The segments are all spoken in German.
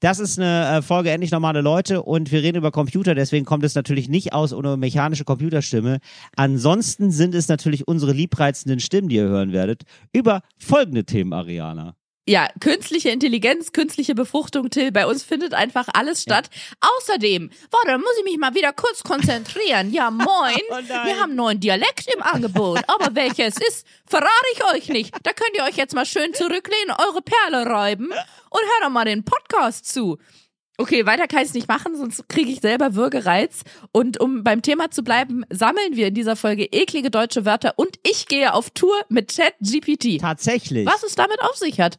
Das ist eine äh, Folge Endlich normale Leute und wir reden über Computer, deswegen kommt es natürlich nicht aus ohne mechanische Computerstimme. Ansonsten sind es natürlich unsere liebreizenden Stimmen, die ihr hören werdet, über folgende Themen, Ariana. Ja, künstliche Intelligenz, künstliche Befruchtung, Till. Bei uns findet einfach alles statt. Außerdem, warte, muss ich mich mal wieder kurz konzentrieren. Ja, moin. Oh. Wir haben einen neuen Dialekt im Angebot. Aber welcher es ist, verrate ich euch nicht. Da könnt ihr euch jetzt mal schön zurücklehnen, eure Perle reiben und hört doch mal den Podcast zu. Okay, weiter kann ich es nicht machen, sonst kriege ich selber Würgereiz. Und um beim Thema zu bleiben, sammeln wir in dieser Folge eklige deutsche Wörter und ich gehe auf Tour mit ChatGPT. Tatsächlich. Was es damit auf sich hat,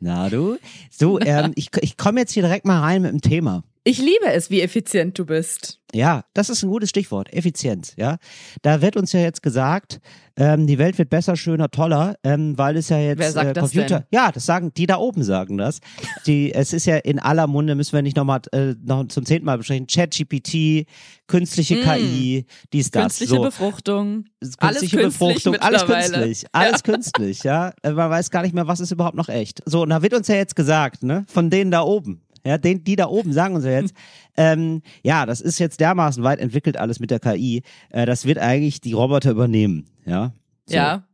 Na du? So, ähm, ich, ich komme jetzt hier direkt mal rein mit dem Thema. Ich liebe es, wie effizient du bist. Ja, das ist ein gutes Stichwort. Effizienz, ja. Da wird uns ja jetzt gesagt, ähm, die Welt wird besser, schöner, toller, ähm, weil es ja jetzt Wer sagt äh, das Computer. denn? Ja, das sagen die da oben sagen das. Die, es ist ja in aller Munde, müssen wir nicht nochmal äh, noch zum zehnten Mal besprechen. ChatGPT, künstliche Mm. KI, dies, das. Künstliche so. Befruchtung. Künstliche alles künstlich Befruchtung, alles mittlerweile. künstlich, alles künstlich, ja. Äh, Man weiß gar nicht mehr, was ist überhaupt noch echt. So, und da wird uns ja jetzt gesagt, ne, von denen da oben. Ja, den, die da oben sagen uns ja jetzt, ähm, ja, das ist jetzt dermaßen weit entwickelt alles mit der KI, äh, das wird eigentlich die Roboter übernehmen, ja. So. Ja.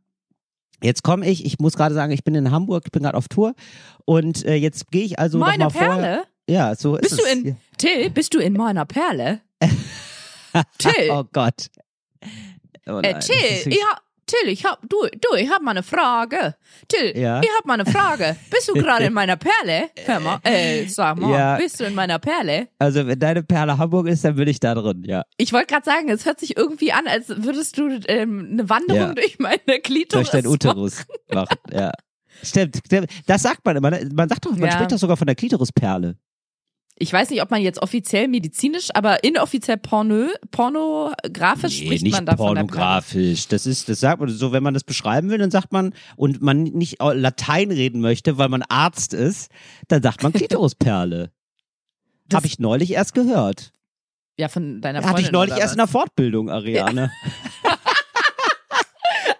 Jetzt komme ich, ich muss gerade sagen, ich bin in Hamburg, ich bin gerade auf Tour und äh, jetzt gehe ich also Meine noch mal vorher. Perle? Ja, so Bist ist du es. in. Till, bist du in meiner Perle? Till. oh Gott. Oh Äh, nein, das Till, ich hab, Till, ich hab, du, du, ich hab mal eine Frage. Till, Ja? ich hab mal eine Frage. Bist du gerade in meiner Perle? Hör mal, äh, sag mal, Ja. bist du in meiner Perle? Also wenn deine Perle Hamburg ist, dann bin ich da drin, ja. Ich wollte gerade sagen, es hört sich irgendwie an, als würdest du ähm, eine Wanderung Ja. durch meine Klitoris durch deinen Uterus machen. Ja. Stimmt, stimmt. Das sagt man immer. ne? Man sagt doch, man Ja. spricht doch sogar von der Klitorisperle. Ich weiß nicht, ob man jetzt offiziell medizinisch, aber inoffiziell pornö, pornografisch spricht man davon. pornografisch. Das ist, das sagt man so, wenn man das beschreiben will, dann sagt man, und man nicht Latein reden möchte, weil man Arzt ist, dann sagt man Klitorisperle. Habe ich neulich erst gehört. Ja, von deiner Freundin. Hatte ich neulich erst in der Fortbildung, Ariane.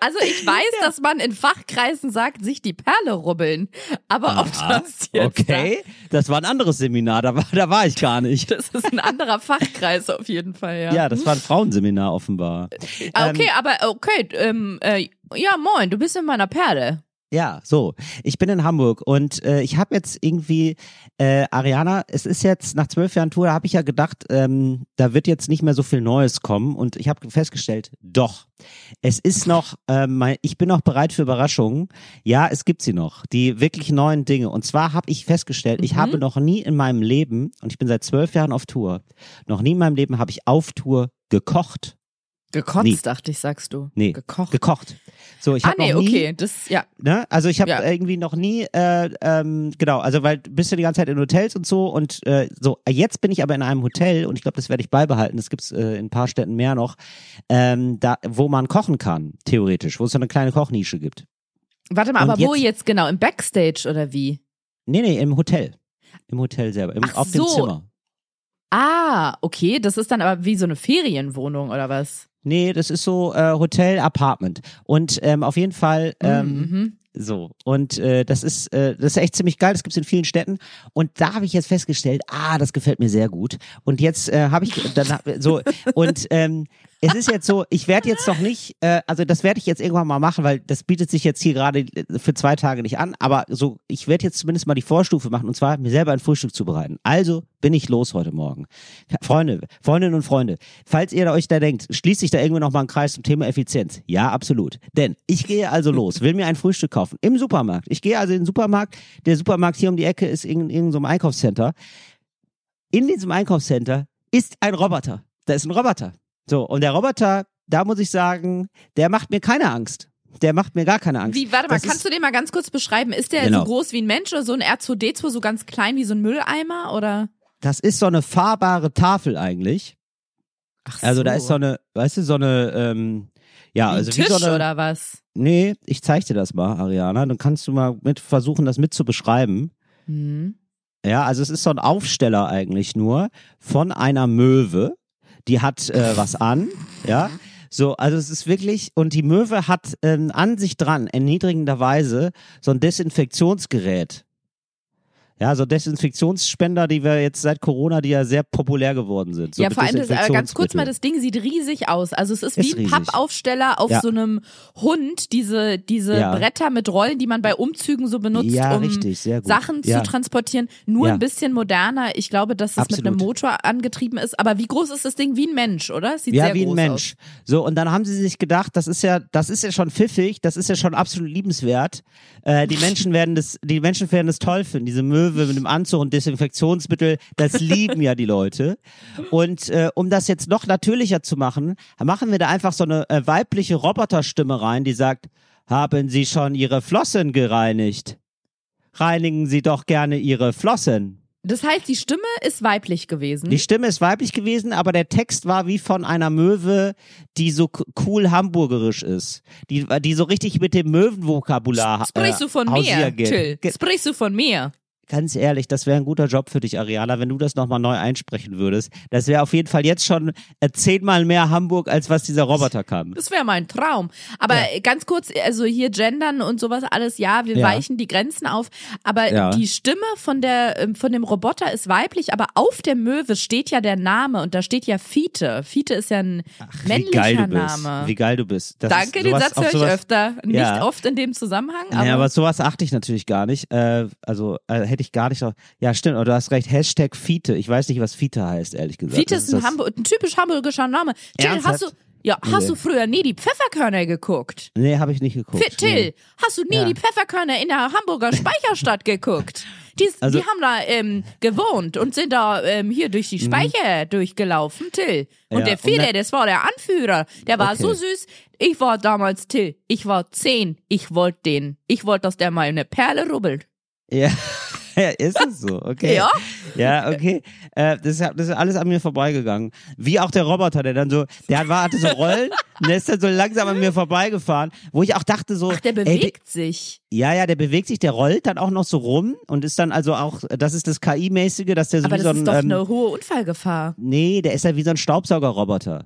Also ich weiß, dass man in Fachkreisen sagt, sich die Perle rubbeln. Aber ob Aha, das jetzt okay, das war ein anderes Seminar, da war, da war ich gar nicht. Da, das ist ein anderer Fachkreis auf jeden Fall, ja. Ja, das war ein Frauenseminar offenbar. Ah, okay, ähm, aber okay, ähm, äh, ja moin, du bist in meiner Perle. Ja, so. Ich bin in Hamburg und äh, ich habe jetzt irgendwie, äh, Ariana, es ist jetzt nach zwölf Jahren Tour, da habe ich ja gedacht, ähm, da wird jetzt nicht mehr so viel Neues kommen und ich habe festgestellt, doch. Es ist noch, ähm, mein, ich bin noch bereit für Überraschungen. Ja, es gibt sie noch, die wirklich neuen Dinge. Und zwar habe ich festgestellt, ich Mhm. habe noch nie in meinem Leben, und ich bin seit zwölf Jahren auf Tour, noch nie in meinem Leben habe ich auf Tour gekocht. Gekotzt, Nee. dachte ich, sagst du. Nee, Gekocht. Gekocht. So, ich ah, habe nee, noch nie, okay, das, ja. Ne? Also ich habe Ja. irgendwie noch nie, äh, ähm, genau, also weil du bist ja die ganze Zeit in Hotels und so und äh, so, jetzt bin ich aber in einem Hotel und ich glaube, das werde ich beibehalten, das gibt's äh, in ein paar Städten mehr noch, ähm, da, wo man kochen kann, theoretisch, wo es so eine kleine Kochnische gibt. Warte mal, Und aber wo jetzt- jetzt genau? Im Backstage oder wie? Nee, nee, im Hotel. Im Hotel selber, im, Ach auf dem so. Zimmer. Ah, okay, das ist dann aber wie so eine Ferienwohnung oder was? Nee, das ist so äh, Hotel, Apartment. Und ähm, auf jeden Fall, ähm, Mhm. So, und äh, das ist äh, das ist echt ziemlich geil, das gibt's in vielen Städten. Und da habe ich jetzt festgestellt, ah, das gefällt mir sehr gut. Und jetzt äh, habe ich dann so. Und ähm, es ist jetzt so, ich werde jetzt noch nicht, äh, also das werde ich jetzt irgendwann mal machen, weil das bietet sich jetzt hier gerade für zwei Tage nicht an, aber so, ich werde jetzt zumindest mal die Vorstufe machen und zwar mir selber ein Frühstück zubereiten. Also bin ich los heute Morgen. Freunde, Freundinnen und Freunde, falls ihr euch da denkt, schließt sich da irgendwie noch mal ein Kreis zum Thema Effizienz. Ja, absolut. Denn ich gehe also los, will mir ein Frühstück kaufen im Supermarkt. Ich gehe also in den Supermarkt, der Supermarkt hier um die Ecke ist in irgendeinem so Einkaufscenter. In diesem Einkaufscenter ist ein Roboter. Da ist ein Roboter. So, und der Roboter, da muss ich sagen, der macht mir keine Angst. Der macht mir gar keine Angst. Wie, warte mal, Das kannst ist, du den mal ganz kurz beschreiben? Ist der Genau. so groß wie ein Mensch oder so ein R2D2 so ganz klein wie so ein Mülleimer oder? Das ist so eine fahrbare Tafel eigentlich. Ach Also da ist so eine, weißt du, so eine, ähm, ja, wie also Tisch wie so eine. oder was? Nee, ich zeig dir das mal, Ariana. Dann kannst du mal mit versuchen, das mit zu beschreiben. Hm. Ja, also es ist so ein Aufsteller eigentlich nur von einer Möwe. Die hat äh, was an, ja. So, also es ist wirklich, und die Möwe hat ähm, an sich dran, erniedrigenderweise, so ein Desinfektionsgerät. Ja, so Desinfektionsspender, die wir jetzt seit Corona, die ja sehr populär geworden sind. So ja, mit vor allem das, äh, ganz kurz mal, das Ding sieht riesig aus. Also es ist Ist wie ein riesig. Pappaufsteller auf Ja. so einem Hund, diese, diese Ja. Bretter mit Rollen, die man bei Umzügen so benutzt, Ja, um richtig, sehr gut. Sachen zu transportieren. Nur ein bisschen moderner. Ich glaube, dass es mit Absolut. einem Motor angetrieben ist. Aber wie groß ist das Ding? Wie ein Mensch, oder? Sieht Ja, sehr wie ein groß Mensch. So, und dann haben sie sich gedacht, das ist ja, das ist ja schon pfiffig, das ist ja schon absolut liebenswert. Äh, die Menschen werden das, die Menschen werden das toll finden, diese Möwe mit dem Anzug und Desinfektionsmittel, das lieben ja die Leute. Und äh, um das jetzt noch natürlicher zu machen, machen wir da einfach so eine äh, weibliche Roboterstimme rein, die sagt, haben Sie schon Ihre Flossen gereinigt? Reinigen Sie doch gerne Ihre Flossen. Das heißt, die Stimme ist weiblich gewesen. Die Stimme ist weiblich gewesen, aber der Text war wie von einer Möwe, die so cool hamburgerisch ist. Die, die so richtig mit dem Möwenvokabular Sprichst du von äh, mir. Till? Sprichst du von mir? Ganz ehrlich, das wäre ein guter Job für dich, Ariana, wenn du das nochmal neu einsprechen würdest. Das wäre auf jeden Fall jetzt schon äh, zehnmal mehr Hamburg, als was dieser Roboter kann. Das wäre mein Traum. Aber ganz kurz, also hier gendern und sowas alles, ja, wir Ja. weichen die Grenzen auf. Aber Ja. die Stimme von der ähm, von dem Roboter ist weiblich, aber auf der Möwe steht ja der Name und da steht ja Fiete. Fiete ist ja ein Wie männlicher. Name. Wie geil du bist. Das Danke, ist den sowas- Satz auf höre ich sowas- öfter. Nicht Ja. oft in dem Zusammenhang, aber, Ja, aber sowas achte ich natürlich gar nicht. Äh, also äh, hätte ich gar nicht. noch- Ja, stimmt. Aber du hast recht. Hashtag Fiete. Ich weiß nicht, was Fiete heißt, ehrlich gesagt. Fiete Das ist ein, Hamburg, ein typisch hamburgischer Name. Till, hast du ja, hast Nee. du früher nie die Pfefferkörner geguckt? Nee, habe ich nicht geguckt. Fi- Till, Nee. hast du nie Ja. die Pfefferkörner in der Hamburger Speicherstadt geguckt? Die, Also- die haben da ähm, gewohnt und sind da ähm, hier durch die Speicher durchgelaufen, Till. Und Mhm. Ja, der und Fiete, da- das war der Anführer. Der war Okay. so süß. Ich war damals Till. Ich war zehn. Ich wollte den. Ich wollte, dass der mal eine Perle rubbelt. Ja. ja, ist es so, okay. Ja. Ja, okay. Äh, das, ist, das ist alles an mir vorbeigegangen. Wie auch der Roboter, der dann so, der war, hatte so Rollen und der ist dann so langsam an mir vorbeigefahren, wo ich auch dachte so, Ach, der ey, bewegt sich. ja, ja, der bewegt sich, der rollt dann auch noch so rum und ist dann also auch, das ist das KI-mäßige, dass der so Aber wie das so ein, ist doch ähm, eine hohe Unfallgefahr. nee, der ist ja wie so ein Staubsaugerroboter.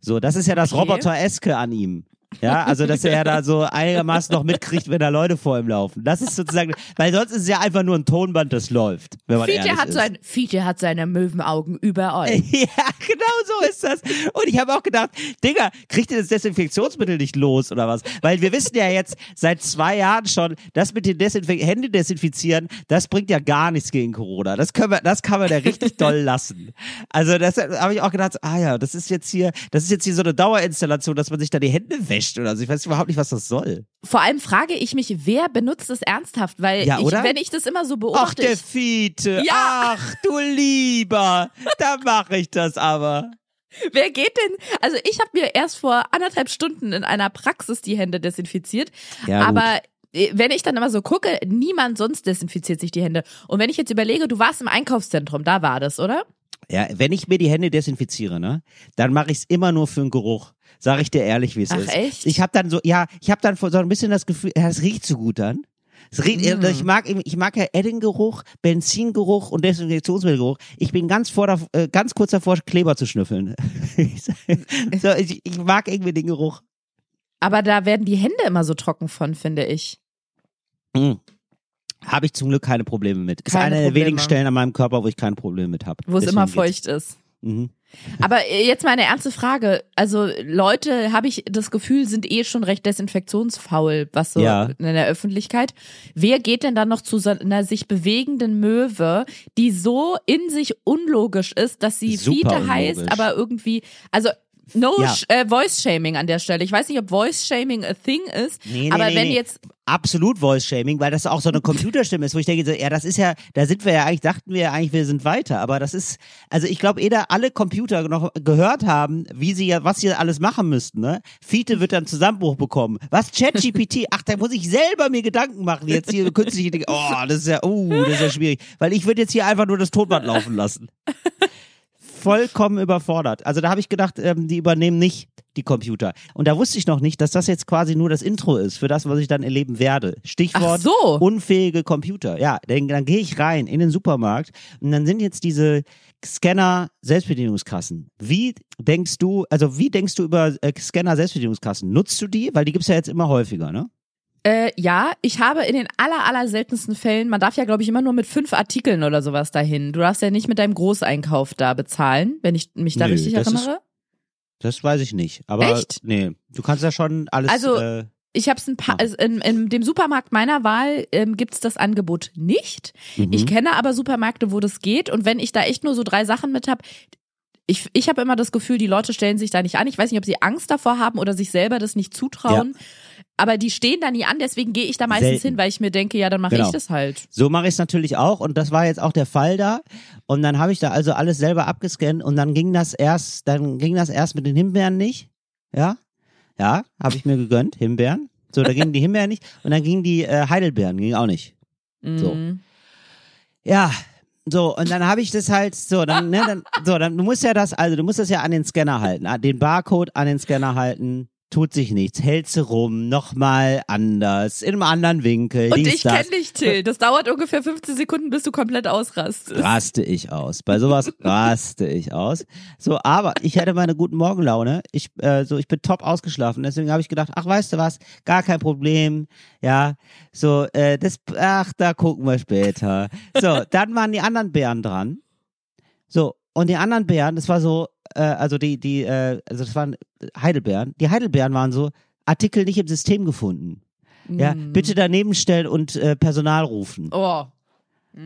So, das ist ja das Okay. Roboter-eske an ihm. Ja, also dass er da so einigermaßen noch mitkriegt, wenn da Leute vor ihm laufen. Das ist sozusagen, weil sonst ist es ja einfach nur ein Tonband, das läuft, wenn man Fiete ehrlich hat, ist. sein, Fiete hat seine Möwenaugen überall. Ja, genau so ist das. Und ich habe auch gedacht, Digga, kriegt ihr das Desinfektionsmittel nicht los oder was? Weil wir wissen ja jetzt seit zwei Jahren schon, das mit den Desinfek Hände desinfizieren, das bringt ja gar nichts gegen Corona. Das können wir, das kann man ja richtig doll lassen. Also das habe ich auch gedacht, ah ja, das ist jetzt hier, das ist jetzt hier so eine Dauerinstallation, dass man sich da die Hände wäscht oder so. Ich weiß überhaupt nicht, was das soll. Vor allem frage ich mich, wer benutzt es ernsthaft? Weil Ja, ich, wenn ich das immer so Ach, beobachte, der ich, Fiete. Ja. Ach, du Lieber. Da mache ich das aber. wer geht denn? Also ich habe mir erst vor anderthalb Stunden in einer Praxis die Hände desinfiziert, Ja, aber äh, wenn ich dann immer so gucke, niemand sonst desinfiziert sich die Hände. Und wenn ich jetzt überlege, du warst im Einkaufszentrum, da war das, oder? Ja, wenn ich mir die Hände desinfiziere, ne, dann mache ich es immer nur für den Geruch. Sag ich dir ehrlich, wie es Ach, ist. echt? Ich habe dann so, ja, ich habe dann so ein bisschen das Gefühl, es riecht so gut dann. Es riecht, Mm. Ich mag ich mag ja Eddinggeruch, Benzingeruch und Desinfektionsmittelgeruch. Ich bin ganz vor der, äh, ganz kurz davor, Kleber zu schnüffeln. so, ich, ich mag irgendwie den Geruch. Aber da werden die Hände immer so trocken von, finde ich. Mhm. Habe ich zum Glück keine Probleme mit. Ist Keine eine der Probleme. wenigen Stellen an meinem Körper, wo ich keine Probleme mit habe. Wo es immer feucht ist. Mhm. Aber äh, jetzt mal eine ernste Frage. Also Leute, habe ich das Gefühl, sind eh schon recht desinfektionsfaul, was so Ja. in der Öffentlichkeit. Wer geht denn dann noch zu so einer sich bewegenden Möwe, die so in sich unlogisch ist, dass sie Super Fiete unlogisch. heißt, aber irgendwie, also no Ja. äh, Voice Shaming an der Stelle. Ich weiß nicht, ob Voice Shaming a thing ist, Nee, nee, aber nee, wenn jetzt Absolut Voice-Shaming, weil das auch so eine Computerstimme ist, wo ich denke, so, ja, das ist ja, da sind wir ja eigentlich, dachten wir ja eigentlich, wir sind weiter, aber das ist, also ich glaube, eh da alle Computer noch gehört haben, wie sie ja, was sie alles machen müssten, ne? Fiete wird dann Zusammenbruch bekommen. Was ChatGPT? Ach, da muss ich selber mir Gedanken machen, jetzt hier künstliche Intelligenz. Oh, das ist ja, oh, das ist ja schwierig, weil ich würde jetzt hier einfach nur das Tonband laufen lassen. Vollkommen überfordert. Also da habe ich gedacht, ähm, die übernehmen nicht die Computer. Und da wusste ich noch nicht, dass das jetzt quasi nur das Intro ist für das, was ich dann erleben werde. Stichwort so. unfähige Computer. Ja, dann, dann gehe ich rein in den Supermarkt und dann sind jetzt diese Scanner Selbstbedienungskassen. Wie denkst du, also wie denkst du über äh, Scanner Selbstbedienungskassen? Nutzt du die? Weil die gibt's ja jetzt immer häufiger, ne? Äh, ja, ich habe in den aller, aller seltensten Fällen, man darf ja, glaube ich, immer nur mit fünf Artikeln oder sowas dahin. Du darfst ja nicht mit deinem Großeinkauf da bezahlen, wenn ich mich da Nö, richtig das ist- erinnere. Das weiß ich nicht. Aber Echt? nee, du kannst ja schon alles. Also, äh, Ich habe es ein paar, also in, in dem Supermarkt meiner Wahl ähm, gibt's das Angebot nicht. mhm. Ich kenne aber Supermärkte, wo das geht. Und wenn ich da echt nur so drei Sachen mit hab, ich, ich habe immer das Gefühl, die Leute stellen sich da nicht an. Ich weiß nicht, ob sie Angst davor haben oder sich selber das nicht zutrauen. Aber die stehen da nie an, deswegen gehe ich da meistens Selten. hin, weil ich mir denke, ja, dann mache Genau. ich das halt. So mache ich es natürlich auch und das war jetzt auch der Fall da. Und dann habe ich da also alles selber abgescannt und dann ging das erst, dann ging das erst mit den Himbeeren nicht. Ja, ja, habe ich mir gegönnt, Himbeeren. So, da gingen die Himbeeren nicht und dann gingen die äh, Heidelbeeren, ging auch nicht. So. Mhm. Ja, so und dann habe ich das halt so, dann, ne, dann, so, dann du musst ja das, also du musst das ja an den Scanner halten, den Barcode an den Scanner halten. Tut sich nichts, hältst du rum, nochmal anders, in einem anderen Winkel. Und ich kenne dich, Till. Das dauert ungefähr 15 Sekunden, bis du komplett ausrastest. raste ich aus. Bei sowas raste ich aus. So, aber ich hatte meine guten Morgenlaune. Ich, äh, so, ich bin top ausgeschlafen. Deswegen habe ich gedacht, ach, weißt du was, gar kein Problem. Ja, so, äh, das, ach, da gucken wir später. So, dann waren die anderen Bären dran. So, und die anderen Bären, das war so, äh, also die, die, äh, also das waren Heidelbeeren. Die Heidelbeeren waren so, Artikel nicht im System gefunden. Ja, Mm. bitte daneben stellen und äh, Personal rufen. Oh.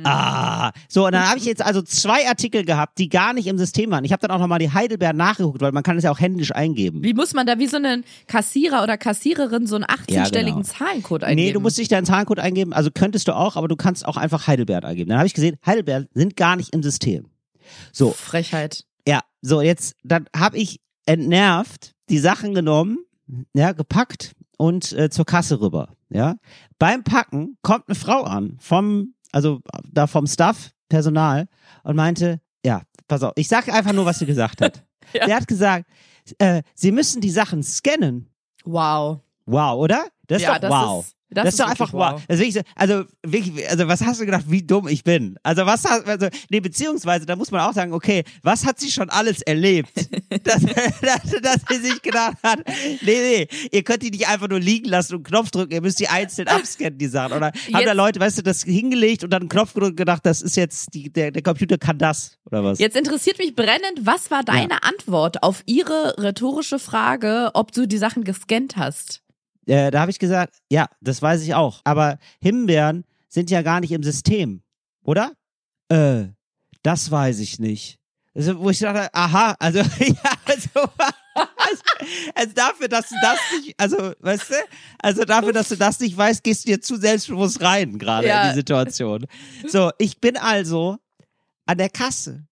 Ah, so und dann habe ich jetzt also zwei Artikel gehabt, die gar nicht im System waren. Ich habe dann auch nochmal die Heidelbeeren nachgeguckt, weil man kann es ja auch händisch eingeben. Wie muss man da wie so einen Kassierer oder Kassiererin so einen 18-stelligen genau. Zahlencode eingeben? Nee, du musst nicht deinen Zahlencode eingeben, also könntest du auch, aber du kannst auch einfach Heidelbeeren eingeben. Dann habe ich gesehen, Heidelbeeren sind gar nicht im System. So, Frechheit. So jetzt, dann habe ich entnervt die Sachen genommen, ja, gepackt und äh, zur Kasse rüber, ja. Beim Packen kommt eine Frau an vom, also da vom Staff, Personal und meinte, ja, pass auf, ich sag einfach nur, was sie gesagt hat. Ja. Der hat gesagt, äh, sie müssen die Sachen scannen. Wow. Wow, oder? Das ist ja, doch das wow. Ist, Das, ist doch einfach wow. Also, wirklich, so- also wirklich, also was hast du gedacht, wie dumm ich bin? Also was hast, also nee, beziehungsweise da muss man auch sagen, okay, was hat sie schon alles erlebt, dass, dass, dass sie sich gedacht hat, nee, nee, ihr könnt die nicht einfach nur liegen lassen und Knopf drücken, ihr müsst die einzeln abscannen, die Sachen. Oder haben da Jetzt- Leute, weißt du, das hingelegt und dann einen Knopf gedrückt und gedacht, das ist jetzt die, der, der Computer kann das oder was? Jetzt interessiert mich brennend, was war deine Antwort auf ihre rhetorische Frage, ob du die Sachen gescannt hast? Äh, da habe ich gesagt, ja, das weiß ich auch. Aber Himbeeren sind ja gar nicht im System, oder? Äh, das weiß ich nicht. Also, wo ich dachte, aha, also, ja, also, also, also dafür, dass du das nicht, also, weißt du, also dafür, dass du das nicht weißt, gehst du dir zu selbstbewusst rein, gerade Ja. in die Situation. So, ich bin also an der Kasse.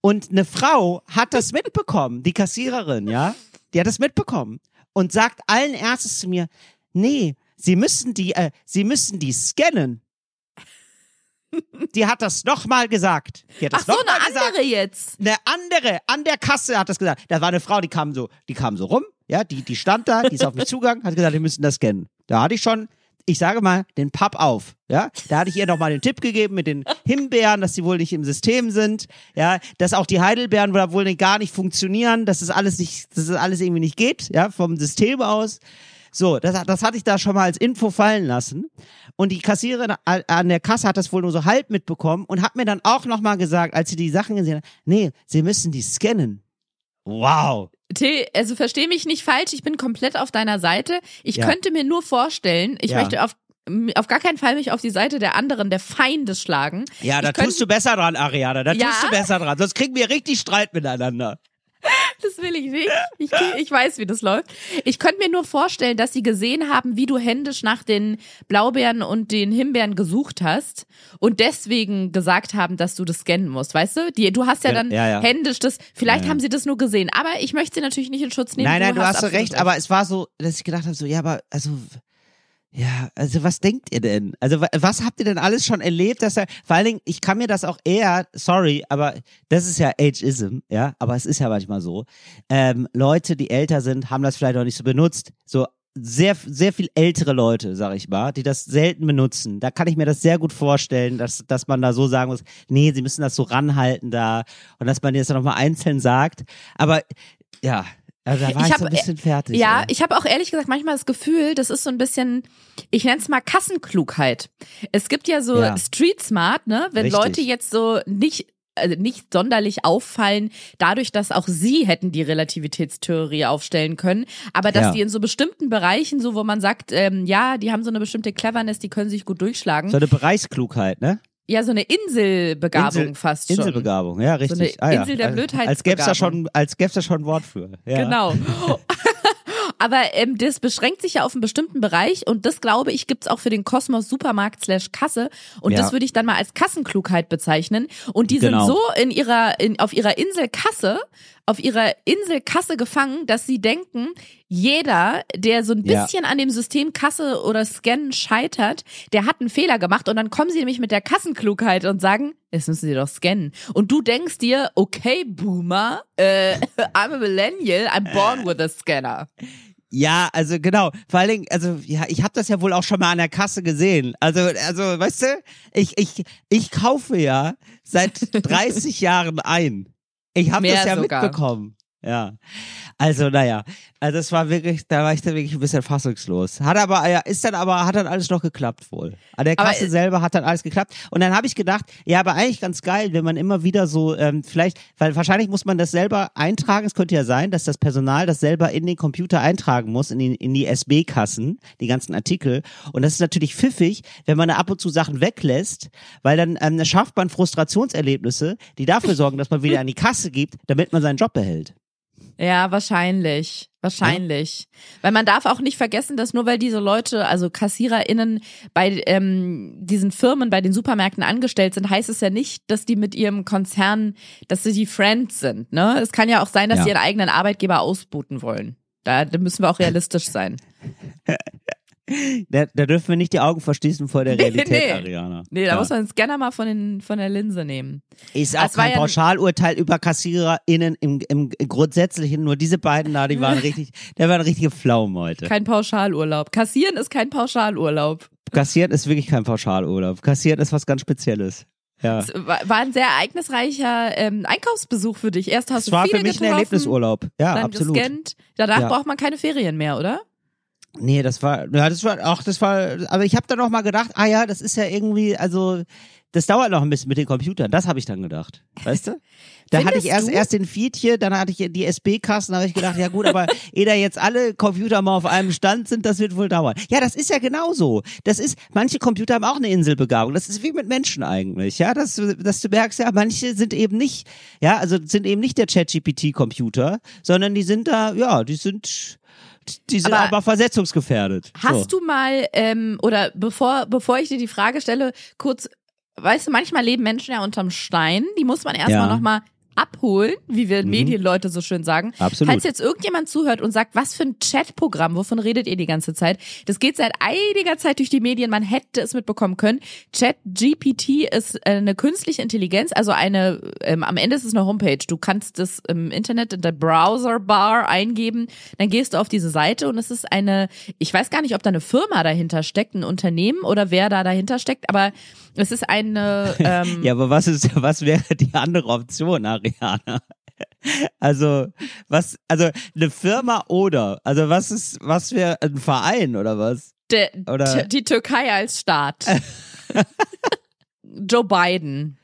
Und eine Frau hat das mitbekommen, die Kassiererin, ja? Die hat das mitbekommen und sagt allen Ernstes zu mir, nee, sie müssen die, äh, sie müssen die scannen. Die hat das nochmal gesagt. Die hat das Ach so, noch eine mal gesagt. andere jetzt. Eine andere an der Kasse hat das gesagt. Da war eine Frau, die kam so, die kam so rum, ja, die, die stand da, die ist auf mich zugegangen, hat gesagt, wir müssen das scannen. Da hatte ich schon, ich sage mal, den Papp auf, ja. Da hatte ich ihr nochmal den Tipp gegeben mit den Himbeeren, dass die wohl nicht im System sind, ja, dass auch die Heidelbeeren wohl gar nicht funktionieren, dass das alles nicht, dass das alles irgendwie nicht geht, ja, vom System aus. So, das, das hatte ich da schon mal als Info fallen lassen. Und die Kassiererin an der Kasse hat das wohl nur so halb mitbekommen und hat mir dann auch nochmal gesagt, als sie die Sachen gesehen hat, nee, sie müssen die scannen. Wow. Till, also versteh mich nicht falsch, ich bin komplett auf deiner Seite. Ich Ja. könnte mir nur vorstellen, ich Ja. möchte auf auf gar keinen Fall mich auf die Seite der anderen, der Feindes schlagen. Ja, da Ich tust du besser dran, Ariana. Da Ja? tust du besser dran. Sonst kriegen wir richtig Streit miteinander. Das will ich nicht. Ich, ich weiß, wie das läuft. Ich könnte mir nur vorstellen, dass sie gesehen haben, wie du händisch nach den Blaubeeren und den Himbeeren gesucht hast und deswegen gesagt haben, dass du das scannen musst. Weißt du? Die, du hast ja dann ja, ja. händisch das. Vielleicht Ja, haben sie das nur gesehen. Aber ich möchte sie natürlich nicht in Schutz nehmen. nein, nein, du hast, absolut recht, aber es war so, dass ich gedacht habe, so, ja, aber, also, ja, also was denkt ihr denn? Also wa- was habt ihr denn alles schon erlebt, dass er, vor allen Dingen, ich kann mir das auch eher, sorry, aber das ist ja Ageism, ja, aber es ist ja manchmal so, ähm, Leute, die älter sind, haben das vielleicht auch nicht so benutzt, so sehr, sehr viel ältere Leute, sag ich mal, die das selten benutzen. Da kann ich mir das sehr gut vorstellen, dass, dass man da so sagen muss, nee, sie müssen das so ranhalten da und dass man das dann nochmal einzeln sagt. Aber ja, also da war Ich ich, hab, so ein bisschen fertig. Ja, ey. ich habe auch ehrlich gesagt manchmal das Gefühl, das ist so ein bisschen, ich nenne es mal Kassenklugheit. Es gibt ja so Ja. Street Smart, ne? Wenn Richtig. Leute jetzt so nicht also nicht sonderlich auffallen, dadurch, dass auch sie hätten die Relativitätstheorie aufstellen können, aber dass Ja. die in so bestimmten Bereichen, so wo man sagt, ähm, ja, die haben so eine bestimmte Cleverness, die können sich gut durchschlagen. so eine Bereichsklugheit, ne? Ja, so eine Inselbegabung Insel- fast schon. Inselbegabung, ja, richtig. eine ah, ja. Insel der Als- Blödheitsbegabung. Als gäb's da schon, als gäb's da schon ein Wort für. Ja. Genau. Aber ähm, das beschränkt sich ja auf einen bestimmten Bereich und das glaube ich gibt's auch für den Kosmos Supermarkt slash Kasse und Ja. das würde ich dann mal als Kassenklugheit bezeichnen und die Genau. sind so in ihrer in, auf ihrer Insel Kasse auf ihrer Insel Kasse gefangen, dass sie denken, jeder, der so ein Ja. bisschen an dem System Kasse oder Scannen scheitert, der hat einen Fehler gemacht und dann kommen sie nämlich mit der Kassenklugheit und sagen, jetzt müssen sie doch scannen. Und du denkst dir, okay, Boomer, äh, I'm a millennial, I'm born with a scanner. Ja, also genau. Vor allen Dingen, also ja, ich habe das ja wohl auch schon mal an der Kasse gesehen. Also, also, weißt du, ich, ich, ich kaufe ja seit 30 Jahren ein. Ich habe das ja sogar. mitbekommen. Ja. Also, naja. Also es war wirklich, da war ich dann wirklich ein bisschen fassungslos. Hat aber, ja, ist dann aber, hat dann alles noch geklappt wohl. An der Aber, Kasse äh, selber hat dann alles geklappt. Und dann habe ich gedacht, ja, aber eigentlich ganz geil, wenn man immer wieder so, ähm, vielleicht, weil wahrscheinlich muss man das selber eintragen. Es könnte ja sein, dass das Personal das selber in den Computer eintragen muss, in die, in die SB-Kassen, die ganzen Artikel. Und das ist natürlich pfiffig, wenn man da ab und zu Sachen weglässt, weil dann ähm, schafft man Frustrationserlebnisse, die dafür sorgen, dass man wieder an die Kasse gibt, damit man seinen Job behält. Ja, wahrscheinlich. Wahrscheinlich. Weil man darf auch nicht vergessen, dass nur weil diese Leute, also KassiererInnen bei ähm, diesen Firmen, bei den Supermärkten angestellt sind, heißt es ja nicht, dass die mit ihrem Konzern, dass sie die Friends sind. Ne? Es kann ja auch sein, dass Ja. sie ihren eigenen Arbeitgeber ausbooten wollen. Da, da müssen wir auch realistisch sein. Da, da dürfen wir nicht die Augen verschließen vor der Nee, Realität, nee. Ariana. Nee, da Ja. muss man den Scanner mal von, den, von der Linse nehmen. Ist auch Das war kein Pauschalurteil über KassiererInnen im, im Grundsätzlichen. Nur diese beiden da, die waren richtig, der waren richtige Pflaumen heute. Kein Pauschalurlaub. Kassieren ist kein Pauschalurlaub. Kassieren ist wirklich kein Pauschalurlaub. Kassieren ist was ganz Spezielles. Ja. Es war war ein sehr ereignisreicher ähm, Einkaufsbesuch für dich. Erst hast Es du war viele für mich ein getroffen, Erlebnisurlaub. Ja, dann absolut. gescannt. Danach Ja. braucht man keine Ferien mehr, oder? Nee, das war, ja, das war auch, das war, aber ich habe dann noch mal gedacht, ah ja, das ist ja irgendwie, also, das dauert noch ein bisschen mit den Computern. Das habe ich dann gedacht, weißt du? Da hatte ich erst du? erst den Feed hier, dann hatte ich die SB-Kassen, da habe ich gedacht, ja gut, aber ehe da jetzt alle Computer mal auf einem Stand sind, das wird wohl dauern. Ja, das ist ja genauso. Das ist, manche Computer haben auch eine Inselbegabung. Das ist wie mit Menschen eigentlich, ja, dass, du- dass du merkst, ja, manche sind eben nicht, ja, also sind eben nicht der ChatGPT-Computer, sondern die sind da, ja, die sind, die sind Aber- aber, versetzungsgefährdet. Hast so. du mal, ähm, oder bevor, bevor ich dir die Frage stelle, kurz, weißt du, manchmal leben Menschen ja unterm Stein, die muss man erstmal Ja. noch nochmal abholen, wie wir Mhm. Medienleute so schön sagen. Absolut. Falls jetzt irgendjemand zuhört und sagt, was für ein Chatprogramm, wovon redet ihr die ganze Zeit? Das geht seit einiger Zeit durch die Medien, man hätte es mitbekommen können. ChatGPT ist äh, eine künstliche Intelligenz, also eine, ähm, am Ende ist es eine Homepage. Du kannst das im Internet in der Browserbar eingeben, dann gehst du auf diese Seite und es ist eine, ich weiß gar nicht, ob da eine Firma dahinter steckt, ein Unternehmen oder wer da dahinter steckt, aber es ist eine, ähm, Ja, aber was ist, was wäre die andere Option, Ariana? Also, was, also eine Firma oder, also was ist, was wäre ein Verein oder was? Der, Oder- die Türkei als Staat. Joe Biden.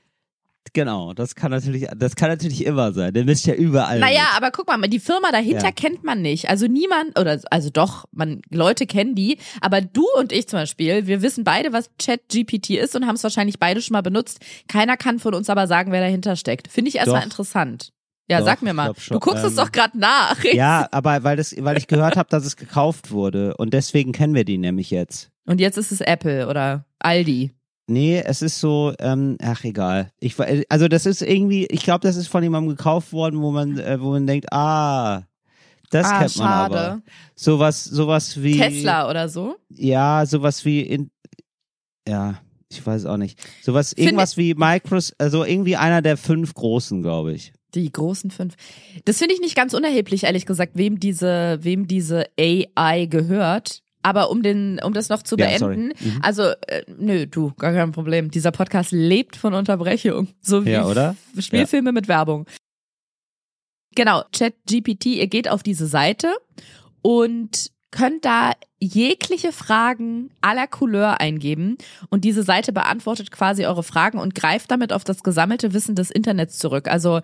Genau, das kann natürlich, das kann natürlich immer sein. Der mischt ja überall. Naja, mit. aber guck mal, die Firma dahinter Ja. kennt man nicht. Also niemand, oder also doch, man, Leute kennen die, aber du und ich zum Beispiel, wir wissen beide, was ChatGPT ist und haben es wahrscheinlich beide schon mal benutzt. Keiner kann von uns aber sagen, wer dahinter steckt. Finde ich erstmal interessant. Ja, Doch, sag mir mal. schon. Du guckst es Ähm, doch gerade nach. Ja, aber weil das, weil ich gehört habe, dass es gekauft wurde und deswegen kennen wir die nämlich jetzt. Und jetzt ist es Apple oder Aldi. Nee, es ist so, ähm, ach egal. Ich, also das ist irgendwie, ich glaube, das ist von jemandem gekauft worden, wo man, äh, wo man denkt, ah, das ah, kennt man schade. aber. Sowas, sowas wie Tesla oder so. Ja, sowas wie in, ja, ich weiß auch nicht. Sowas, irgendwas wie Micros, also irgendwie einer der fünf großen, glaube ich. Die großen fünf. Das finde ich nicht ganz unerheblich, ehrlich gesagt, wem diese, wem diese AI gehört. Aber um den, um das noch zu Ja, beenden, Mhm. also äh, nö, du, gar kein Problem. Dieser Podcast lebt von Unterbrechung, so wie Ja, oder? Spielfilme mit Werbung. Genau, ChatGPT, ihr geht auf diese Seite und könnt da jegliche Fragen aller Couleur eingeben und diese Seite beantwortet quasi eure Fragen und greift damit auf das gesammelte Wissen des Internets zurück. Also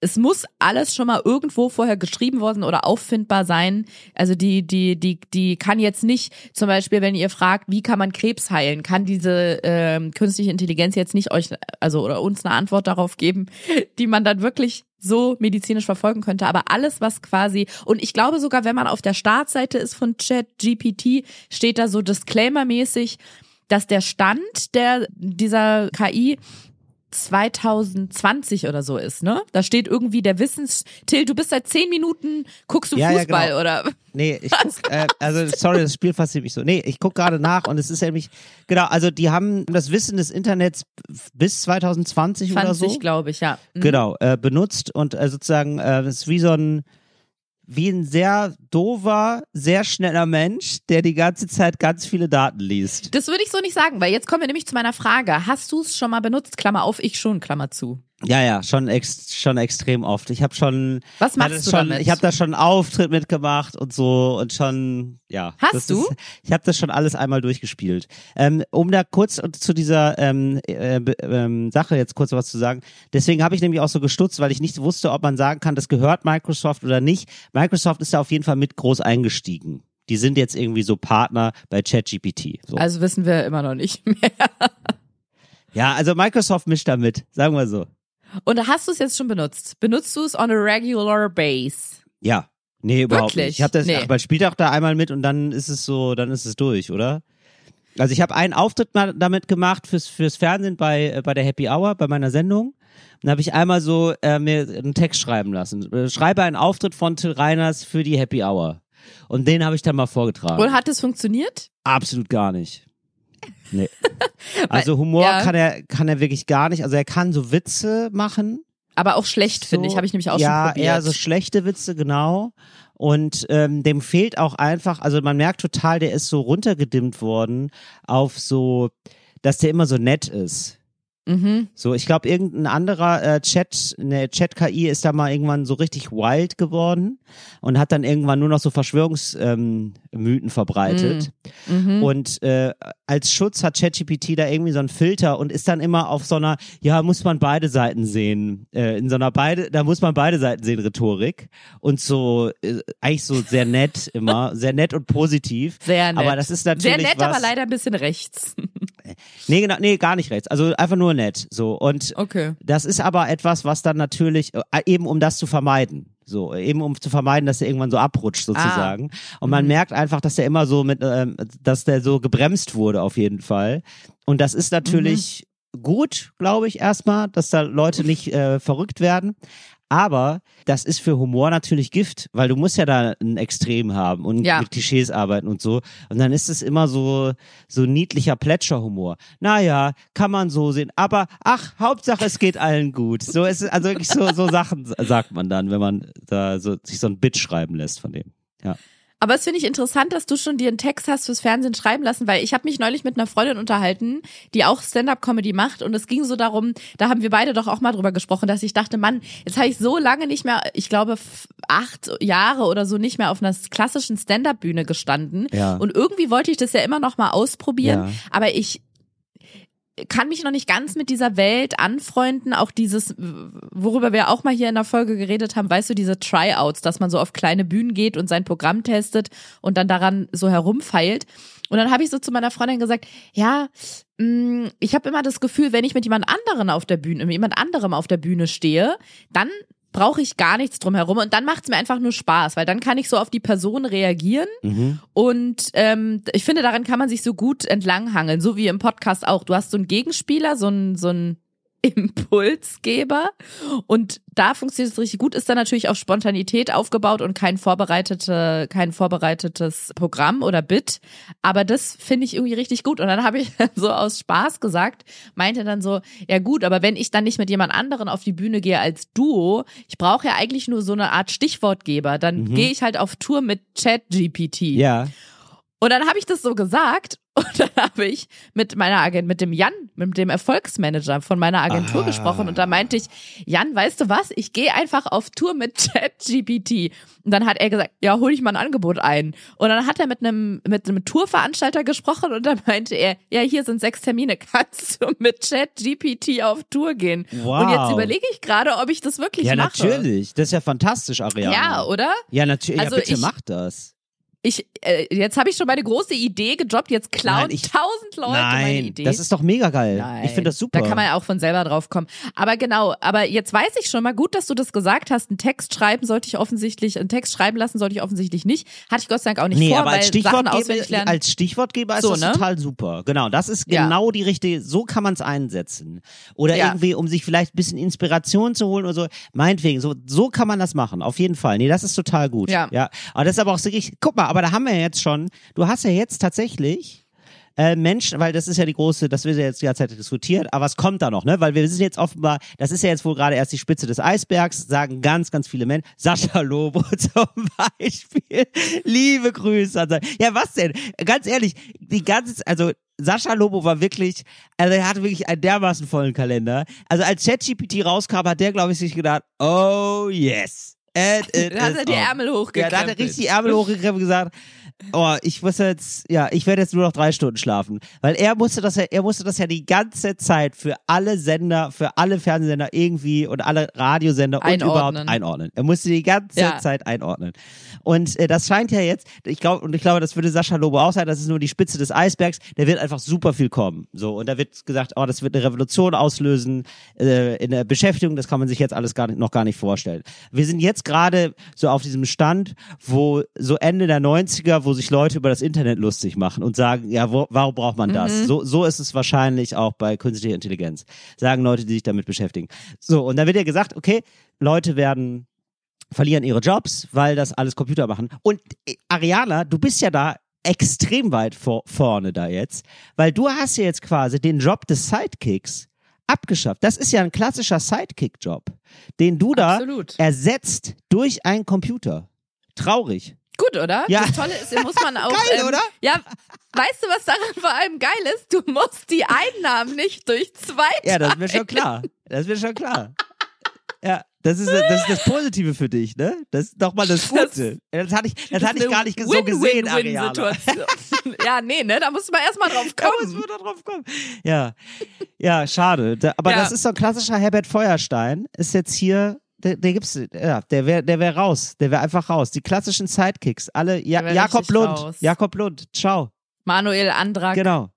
es muss alles schon mal irgendwo vorher geschrieben worden oder auffindbar sein. Also die, die, die, die kann jetzt nicht, zum Beispiel, wenn ihr fragt, wie kann man Krebs heilen, kann diese ähm, künstliche Intelligenz jetzt nicht euch, also oder uns eine Antwort darauf geben, die man dann wirklich so medizinisch verfolgen könnte. Aber alles, was quasi, und ich glaube sogar, wenn man auf der Startseite ist von ChatGPT, steht da so Disclaimer-mäßig, dass der Stand der, dieser KI 2020 oder so ist, ne? Da steht irgendwie der Wissens... Till, du bist seit zehn Minuten, guckst du Ja, ja, Fußball genau. oder... Nee, ich guck, äh, also sorry, das Spiel fasziniert mich so. Nee, ich guck gerade nach und es ist nämlich, genau, also die haben das Wissen des Internets bis 2020 oder 20, so. glaube ich, ja. Mhm. Genau, äh, benutzt und äh, sozusagen, äh, es ist wie so ein, wie ein sehr dover, sehr schneller Mensch, der die ganze Zeit ganz viele Daten liest. Das würde ich so nicht sagen, weil jetzt kommen wir nämlich zu meiner Frage. Hast du es schon mal benutzt? Klammer auf, ich schon, Klammer zu. Ja, ja, schon, ex schon extrem oft. Ich habe schon, Was machst du schon, damit? ich habe da schon einen Auftritt mitgemacht und so und schon, ja. Hast du? Ist, ich habe das schon alles einmal durchgespielt. Ähm, um da kurz zu dieser ähm, äh, ähm, Sache jetzt kurz was zu sagen. Deswegen habe ich nämlich auch so gestutzt, weil ich nicht wusste, ob man sagen kann, das gehört Microsoft oder nicht. Microsoft ist da auf jeden Fall mit groß eingestiegen. Die sind jetzt irgendwie so Partner bei ChatGPT. So. Also wissen wir immer noch nicht mehr. ja, also Microsoft mischt da mit, sagen wir so. Und hast du es jetzt schon benutzt? Benutzt du es on a regular base? Ja. Nee, überhaupt Wirklich? nicht. Ich habe das, Nee. man spielt auch da einmal mit und dann ist es so, dann ist es durch, oder? Also ich habe einen Auftritt mal damit gemacht fürs fürs Fernsehen bei äh, bei der Happy Hour bei meiner Sendung. Dann habe ich einmal so äh, mir einen Text schreiben lassen. Äh, Schreibe einen Auftritt von Till Reiners für die Happy Hour. Und den habe ich dann mal vorgetragen. Und hat es funktioniert? Absolut gar nicht. Nee. Also Humor ja. kann er kann er wirklich gar nicht. Also er kann so Witze machen, Aber auch schlecht, so, finde ich. Habe ich nämlich auch ja, schon probiert. eher so schlechte Witze, genau. Und ähm, dem fehlt auch einfach, also man merkt total, der ist so runtergedimmt worden auf so, dass der immer so nett ist. Mhm. So, ich glaube, irgendein anderer äh, Chat, eine Chat-KI ist da mal irgendwann so richtig wild geworden und hat dann irgendwann nur noch so Verschwörungsmythen ähm, verbreitet. Mhm. Und äh, als Schutz hat ChatGPT da irgendwie so einen Filter und ist dann immer auf so einer, ja, muss man beide Seiten sehen, äh, in so einer beide, da muss man beide Seiten sehen, Rhetorik. Und so, äh, eigentlich so sehr nett immer, sehr nett und positiv. Sehr nett. Aber das ist natürlich Sehr nett, was, aber leider ein bisschen rechts. Nee, genau, nee, gar nicht rechts. Also einfach nur nett. So. Und Okay. das ist aber etwas, was dann natürlich, äh, eben um das zu vermeiden. So, eben um zu vermeiden, dass er irgendwann so abrutscht sozusagen. Und man merkt einfach, dass der immer so mit, ähm, dass der so gebremst wurde auf jeden Fall. Und das ist natürlich gut, glaube ich, erstmal, dass da Leute nicht äh, verrückt werden. Aber das ist für Humor natürlich Gift, weil du musst ja da ein Extrem haben und Ja. mit Klischees arbeiten und so. Und dann ist es immer so, so niedlicher Plätscherhumor. Naja, kann man so sehen. Aber ach, Hauptsache es geht allen gut. So ist es, also wirklich so, so Sachen sagt man dann, wenn man da so, sich so ein Bit schreiben lässt von dem. Ja. Aber es finde ich interessant, dass du schon dir einen Text hast fürs Fernsehen schreiben lassen, weil ich habe mich neulich mit einer Freundin unterhalten, die auch Stand-up-Comedy macht und es ging so darum, da haben wir beide doch auch mal drüber gesprochen, dass ich dachte, Mann, jetzt habe ich so lange nicht mehr, ich glaube acht Jahre oder so nicht mehr auf einer klassischen Stand-up-Bühne gestanden Ja. und irgendwie wollte ich das ja immer noch mal ausprobieren, Ja. aber ich kann mich noch nicht ganz mit dieser Welt anfreunden, auch dieses, worüber wir auch mal hier in der Folge geredet haben, weißt du, diese Tryouts, dass man so auf kleine Bühnen geht und sein Programm testet und dann daran so herumfeilt. Und dann habe ich so zu meiner Freundin gesagt, ja, mh, ich habe immer das Gefühl, wenn ich mit jemand anderen auf der Bühne, mit jemand anderem auf der Bühne stehe, dann brauche ich gar nichts drumherum und dann macht es mir einfach nur Spaß, weil dann kann ich so auf die Person reagieren Mhm. und ähm, ich finde, daran kann man sich so gut entlanghangeln, so wie im Podcast auch. Du hast so einen Gegenspieler, so einen, so einen Impulsgeber und da funktioniert es richtig gut, ist dann natürlich auf Spontanität aufgebaut und kein vorbereitete, kein vorbereitetes Programm oder Bit, aber das finde ich irgendwie richtig gut und dann habe ich so aus Spaß gesagt, meinte dann so, ja gut, aber wenn ich dann nicht mit jemand anderen auf die Bühne gehe als Duo, ich brauche ja eigentlich nur so eine Art Stichwortgeber, dann Mhm. gehe ich halt auf Tour mit ChatGPT. Ja. Und dann habe ich das so gesagt und dann habe ich mit meiner Agent, mit dem Jan, mit dem Erfolgsmanager von meiner Agentur Ah. gesprochen und da meinte ich, Jan, weißt du was? Ich gehe einfach auf Tour mit ChatGPT. Und dann hat er gesagt, ja, hol ich mal ein Angebot ein. Und dann hat er mit einem mit einem Tourveranstalter gesprochen und dann meinte er, ja, hier sind sechs Termine, kannst du mit ChatGPT auf Tour gehen? Wow. Und jetzt überlege ich gerade, ob ich das wirklich Ja, mache. natürlich. Das ist ja fantastisch, Ariana. Ja, oder? Ja, natürlich. Also ja, bitte ich- mach das. Ich, äh, jetzt habe ich schon meine große Idee gedroppt, jetzt klauen tausend Leute meine Nein, Idee. das ist doch mega geil. Nein, Ich finde das super. Da kann man ja auch von selber drauf kommen. Aber genau, aber jetzt weiß ich schon mal gut, dass du das gesagt hast. Einen Text schreiben sollte ich offensichtlich, einen Text schreiben lassen sollte ich offensichtlich nicht. Hatte ich Gott sei Dank auch nicht nee, vor, aber als Stichwortgeber, lernen. als Stichwortgeber ist So, das ne? total super. Genau, das ist Ja. genau die richtige, so kann man es einsetzen. Oder Ja. irgendwie, um sich vielleicht ein bisschen Inspiration zu holen oder so. Meinetwegen, so, so kann man das machen, auf jeden Fall. Nee, das ist total gut. Ja. ja. Aber das ist aber auch wirklich, guck mal, aber da haben wir jetzt schon, du hast ja jetzt tatsächlich äh, Menschen, weil das ist ja die große, das wird ja jetzt die ganze Zeit diskutiert, aber was kommt da noch, ne? Weil wir wissen jetzt offenbar, das ist ja jetzt wohl gerade erst die Spitze des Eisbergs, sagen ganz, ganz viele Menschen. Sascha Lobo zum Beispiel. Liebe Grüße an. Ja, was denn? Ganz ehrlich, die ganze, also Sascha Lobo war wirklich, also er hatte wirklich einen dermaßen vollen Kalender. Also als ChatGPT rauskam, hat der, glaube ich, sich gedacht, oh yes. It, it da hat er die. Ärmel Ja, hochgekrempelt. da hat er richtig die Ärmel hochgekrempelt und gesagt, oh, ich muss jetzt, ja, ich werde jetzt nur noch drei Stunden schlafen. Weil er musste das ja, er musste das ja die ganze Zeit für alle Sender, für alle Fernsehsender irgendwie und alle Radiosender und Einordnen. überhaupt einordnen. Er musste die ganze Ja. Zeit einordnen. Und äh, das scheint ja jetzt, ich glaube, und ich glaube, das würde Sascha Lobo auch sein, das ist nur die Spitze des Eisbergs, da wird einfach super viel kommen. So, und da wird gesagt, oh, das wird eine Revolution auslösen äh, in der Beschäftigung, das kann man sich jetzt alles gar nicht, noch gar nicht vorstellen. Wir sind jetzt gerade so auf diesem Stand, wo so Ende der 90er, wo sich Leute über das Internet lustig machen und sagen, ja, wo, warum braucht man das? So, so ist es wahrscheinlich auch bei künstlicher Intelligenz. Sagen Leute, die sich damit beschäftigen. So, und dann wird ja gesagt, okay, Leute werden verlieren ihre Jobs, weil das alles Computer machen. Und äh, Ariana, du bist ja da extrem weit vor, vorne da jetzt, weil du hast ja jetzt quasi den Job des Sidekicks abgeschafft. Das ist ja ein klassischer Sidekick-Job, den du da Absolut. ersetzt durch einen Computer. Traurig. Gut, oder? Ja. Das Tolle ist, muss man auch. Geil, ähm, oder? Ja, weißt du, was daran vor allem geil ist? Du musst die Einnahmen nicht durch zwei Ja, das ist mir schon klar. Das ist mir schon klar. Ja, das ist, das ist das Positive für dich, ne? Das ist doch mal das Gute. Das, hatte ich, das hatte ich gar nicht so gesehen. Win-Win-Win-Situation. ja, nee, ne? Da musst du mal erstmal drauf Da muss kommen. man da drauf kommen. Ja, ja, schade. Da, aber Ja. das ist so ein klassischer Herbert Feuerstein. Ist jetzt hier, der, der gibt's, ja, der wäre, der wäre raus. Der wäre einfach raus. Die klassischen Sidekicks, alle. Ja, wär Jakob Lund, raus. Jakob Lund. Ciao. Manuel Andrak, Genau.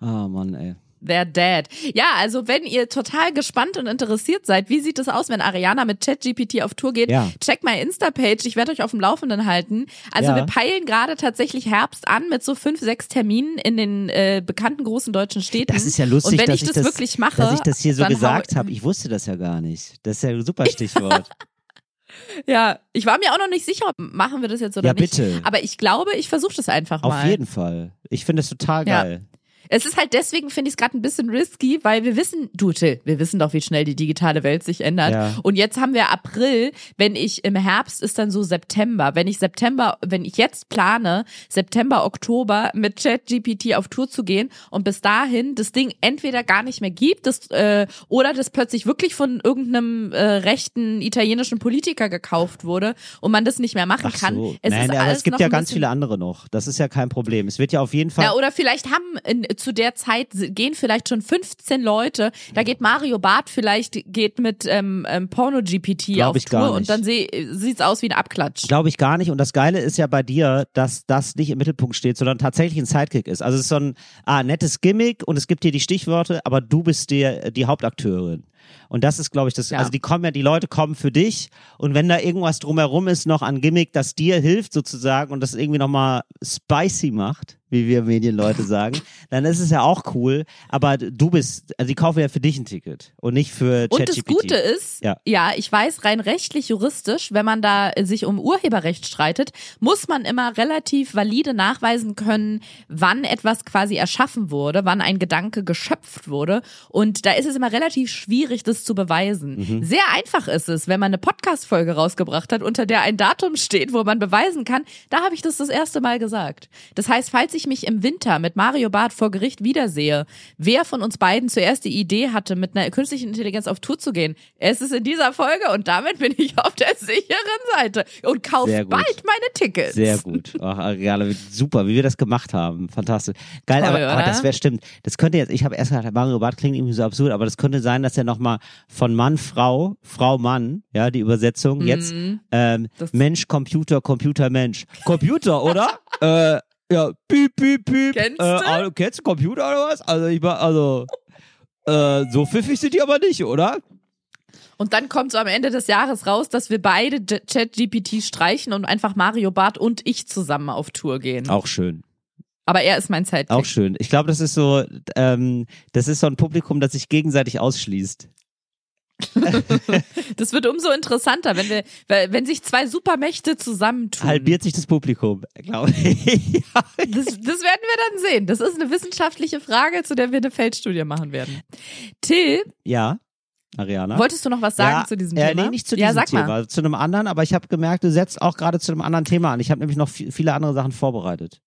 Oh Mann, ey. Der Dad. Ja, also wenn ihr total gespannt und interessiert seid, wie sieht es aus, wenn Ariana mit ChatGPT auf Tour geht? Ja. Checkt meine Insta-Page, ich werde euch auf dem Laufenden halten. Also Ja. wir peilen gerade tatsächlich Herbst an mit so fünf, sechs Terminen in den äh, bekannten großen deutschen Städten. Das ist ja lustig, Und wenn dass ich das, wirklich mache, dass ich das hier so gesagt habe. Ich wusste das ja gar nicht. Das ist ja ein super Stichwort. Ja, ich war mir auch noch nicht sicher, ob machen wir das jetzt oder Ja, nicht. bitte. Aber ich glaube, ich versuche das einfach Auf mal. jeden Fall. Ich finde das total Ja. Es ist halt deswegen, finde ich es gerade ein bisschen risky, weil wir wissen, du Till, wir wissen doch, wie schnell die digitale Welt sich ändert. Ja. Und jetzt haben wir April, wenn ich im Herbst ist dann so September. Wenn ich September, wenn ich jetzt plane, September, Oktober mit ChatGPT auf Tour zu gehen und bis dahin das Ding entweder gar nicht mehr gibt, das, äh, oder das plötzlich wirklich von irgendeinem äh, rechten italienischen Politiker gekauft wurde und man das nicht mehr machen Ach kann. so. Es Nein, ist aber es gibt ja ganz viele andere noch. Das ist ja kein Problem. Es wird ja auf jeden Fall. ja, oder vielleicht haben in, zu der Zeit gehen vielleicht schon 15 Leute. Da geht Mario Barth vielleicht geht mit ähm, ähm, Porno GPT auf ich gar Tour und dann seh, sieht's aus wie ein Abklatsch. Glaube ich gar nicht. Und das Geile ist ja bei dir, dass das nicht im Mittelpunkt steht, sondern tatsächlich ein Sidekick ist. Also es ist so ein ah, nettes Gimmick und es gibt dir die Stichworte, aber du bist dir die Hauptakteurin. Und das ist, glaube ich, das, Ja. also die kommen ja, die Leute kommen für dich und wenn da irgendwas drumherum ist noch an Gimmick, das dir hilft sozusagen und das irgendwie nochmal spicy macht, wie wir Medienleute sagen, dann ist es ja auch cool, aber du bist, also die kaufen ja für dich ein Ticket und nicht für Und das ChatGPT. Gute ist, Ja. ja. ich weiß, rein rechtlich, juristisch, wenn man da sich um Urheberrecht streitet, muss man immer relativ valide nachweisen können, wann etwas quasi erschaffen wurde, wann ein Gedanke geschöpft wurde. Und da ist es immer relativ schwierig, das zu beweisen. Mhm. Sehr einfach ist es, wenn man eine Podcast-Folge rausgebracht hat, unter der ein Datum steht, wo man beweisen kann, da habe ich das das erste Mal gesagt. Das heißt, falls ich mich im Winter mit Mario Barth vor Gericht wiedersehe, wer von uns beiden zuerst die Idee hatte, mit einer künstlichen Intelligenz auf Tour zu gehen, es ist in dieser Folge und damit bin ich auf der sicheren Seite und kaufe bald meine Tickets. Sehr gut. Ach, Ariane, super, wie wir das gemacht haben. Fantastisch. Geil, Toll, aber, aber das wäre stimmt. Das könnte jetzt, ich habe erst gedacht, Mario Barth klingt irgendwie so absurd, aber das könnte sein, dass er nochmal von Mann, Frau, Frau, Mann, ja, die Übersetzung, jetzt ähm, Mhm. Mensch, Computer, Computer, Mensch. Computer, oder? äh, ja, piep, piep, piep. Kennst äh, du? also, kennst du Computer oder was? Also ich war, also, äh, so pfiffig sind die aber nicht, oder? Und dann kommt so am Ende des Jahres raus, dass wir beide ChatGPT streichen und einfach Mario Barth und ich zusammen auf Tour gehen. Auch schön. Aber er ist mein Sidekick. Auch schön. Ich glaube, das ist so, ähm, das ist so ein Publikum, das sich gegenseitig ausschließt. Das wird umso interessanter, wenn wir, wenn sich zwei Supermächte zusammentun. halbiert sich das Publikum, glaube ich. Das, das werden wir dann sehen. Das ist eine wissenschaftliche Frage, zu der wir eine Feldstudie machen werden. Till, ja, Ariana. wolltest du noch was sagen ja, zu diesem äh, Thema? Nee, nicht zu ja, diesem sag Thema, Mal. zu einem anderen, aber ich habe gemerkt, du setzt auch gerade zu einem anderen Thema an. Ich habe nämlich noch vi- viele andere Sachen vorbereitet.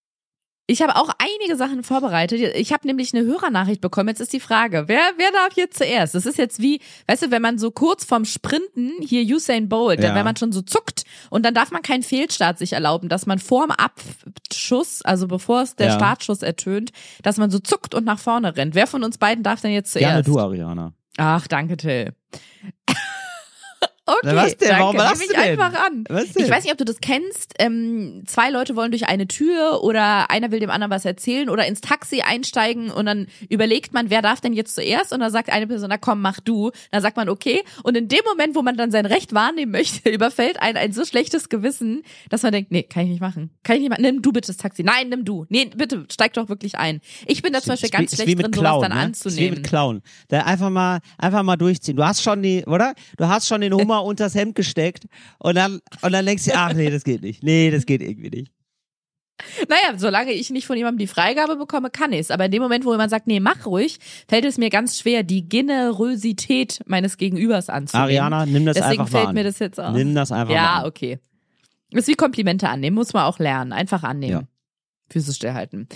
Ich habe auch einige Sachen vorbereitet. Ich habe nämlich eine Hörernachricht bekommen. Jetzt ist die Frage, wer, wer darf jetzt zuerst? Das ist jetzt wie, weißt du, wenn man so kurz vorm Sprinten, hier Usain Bolt, Ja. wenn man schon so zuckt und dann darf man keinen Fehlstart sich erlauben, dass man vorm Abschuss, also bevor es der Ja. Startschuss ertönt, dass man so zuckt und nach vorne rennt. Wer von uns beiden darf denn jetzt zuerst? Gerne du, Ariana. Ach, danke, Till. Okay, was denn? danke. Warum Nehm lachst ich du denn? einfach an. Ich weiß nicht, ob du das kennst. Ähm, zwei Leute wollen durch eine Tür oder einer will dem anderen was erzählen oder ins Taxi einsteigen und dann überlegt man, wer darf denn jetzt zuerst? Und dann sagt eine Person, na komm, mach du. Dann sagt man, okay. Und in dem Moment, wo man dann sein Recht wahrnehmen möchte, überfällt einen ein so schlechtes Gewissen, dass man denkt, nee, kann ich nicht machen. Kann ich nicht machen. Nimm du bitte das Taxi. Nein, nimm du. Nee, bitte, steig doch wirklich ein. Ich bin da zum Beispiel ganz schlecht drin, Clown, sowas dann ne? Ist wie anzunehmen. mit Clown. Da einfach mal, einfach mal durchziehen. Du hast schon die, oder? Du hast schon den Hummer unters Hemd gesteckt und dann, und dann denkst du, ach nee, das geht nicht. Nee, das geht irgendwie nicht. Naja, solange ich nicht von jemandem die Freigabe bekomme, kann ich's. Aber in dem Moment, wo jemand sagt, nee, mach ruhig, fällt es mir ganz schwer, die Generosität meines Gegenübers anzunehmen. Ariana, nimm das Deswegen einfach mal fällt an. mir das jetzt auf. Nimm das einfach mal ja, okay. Ist wie Komplimente annehmen, muss man auch lernen. Einfach annehmen. Ja. Füße stillhalten.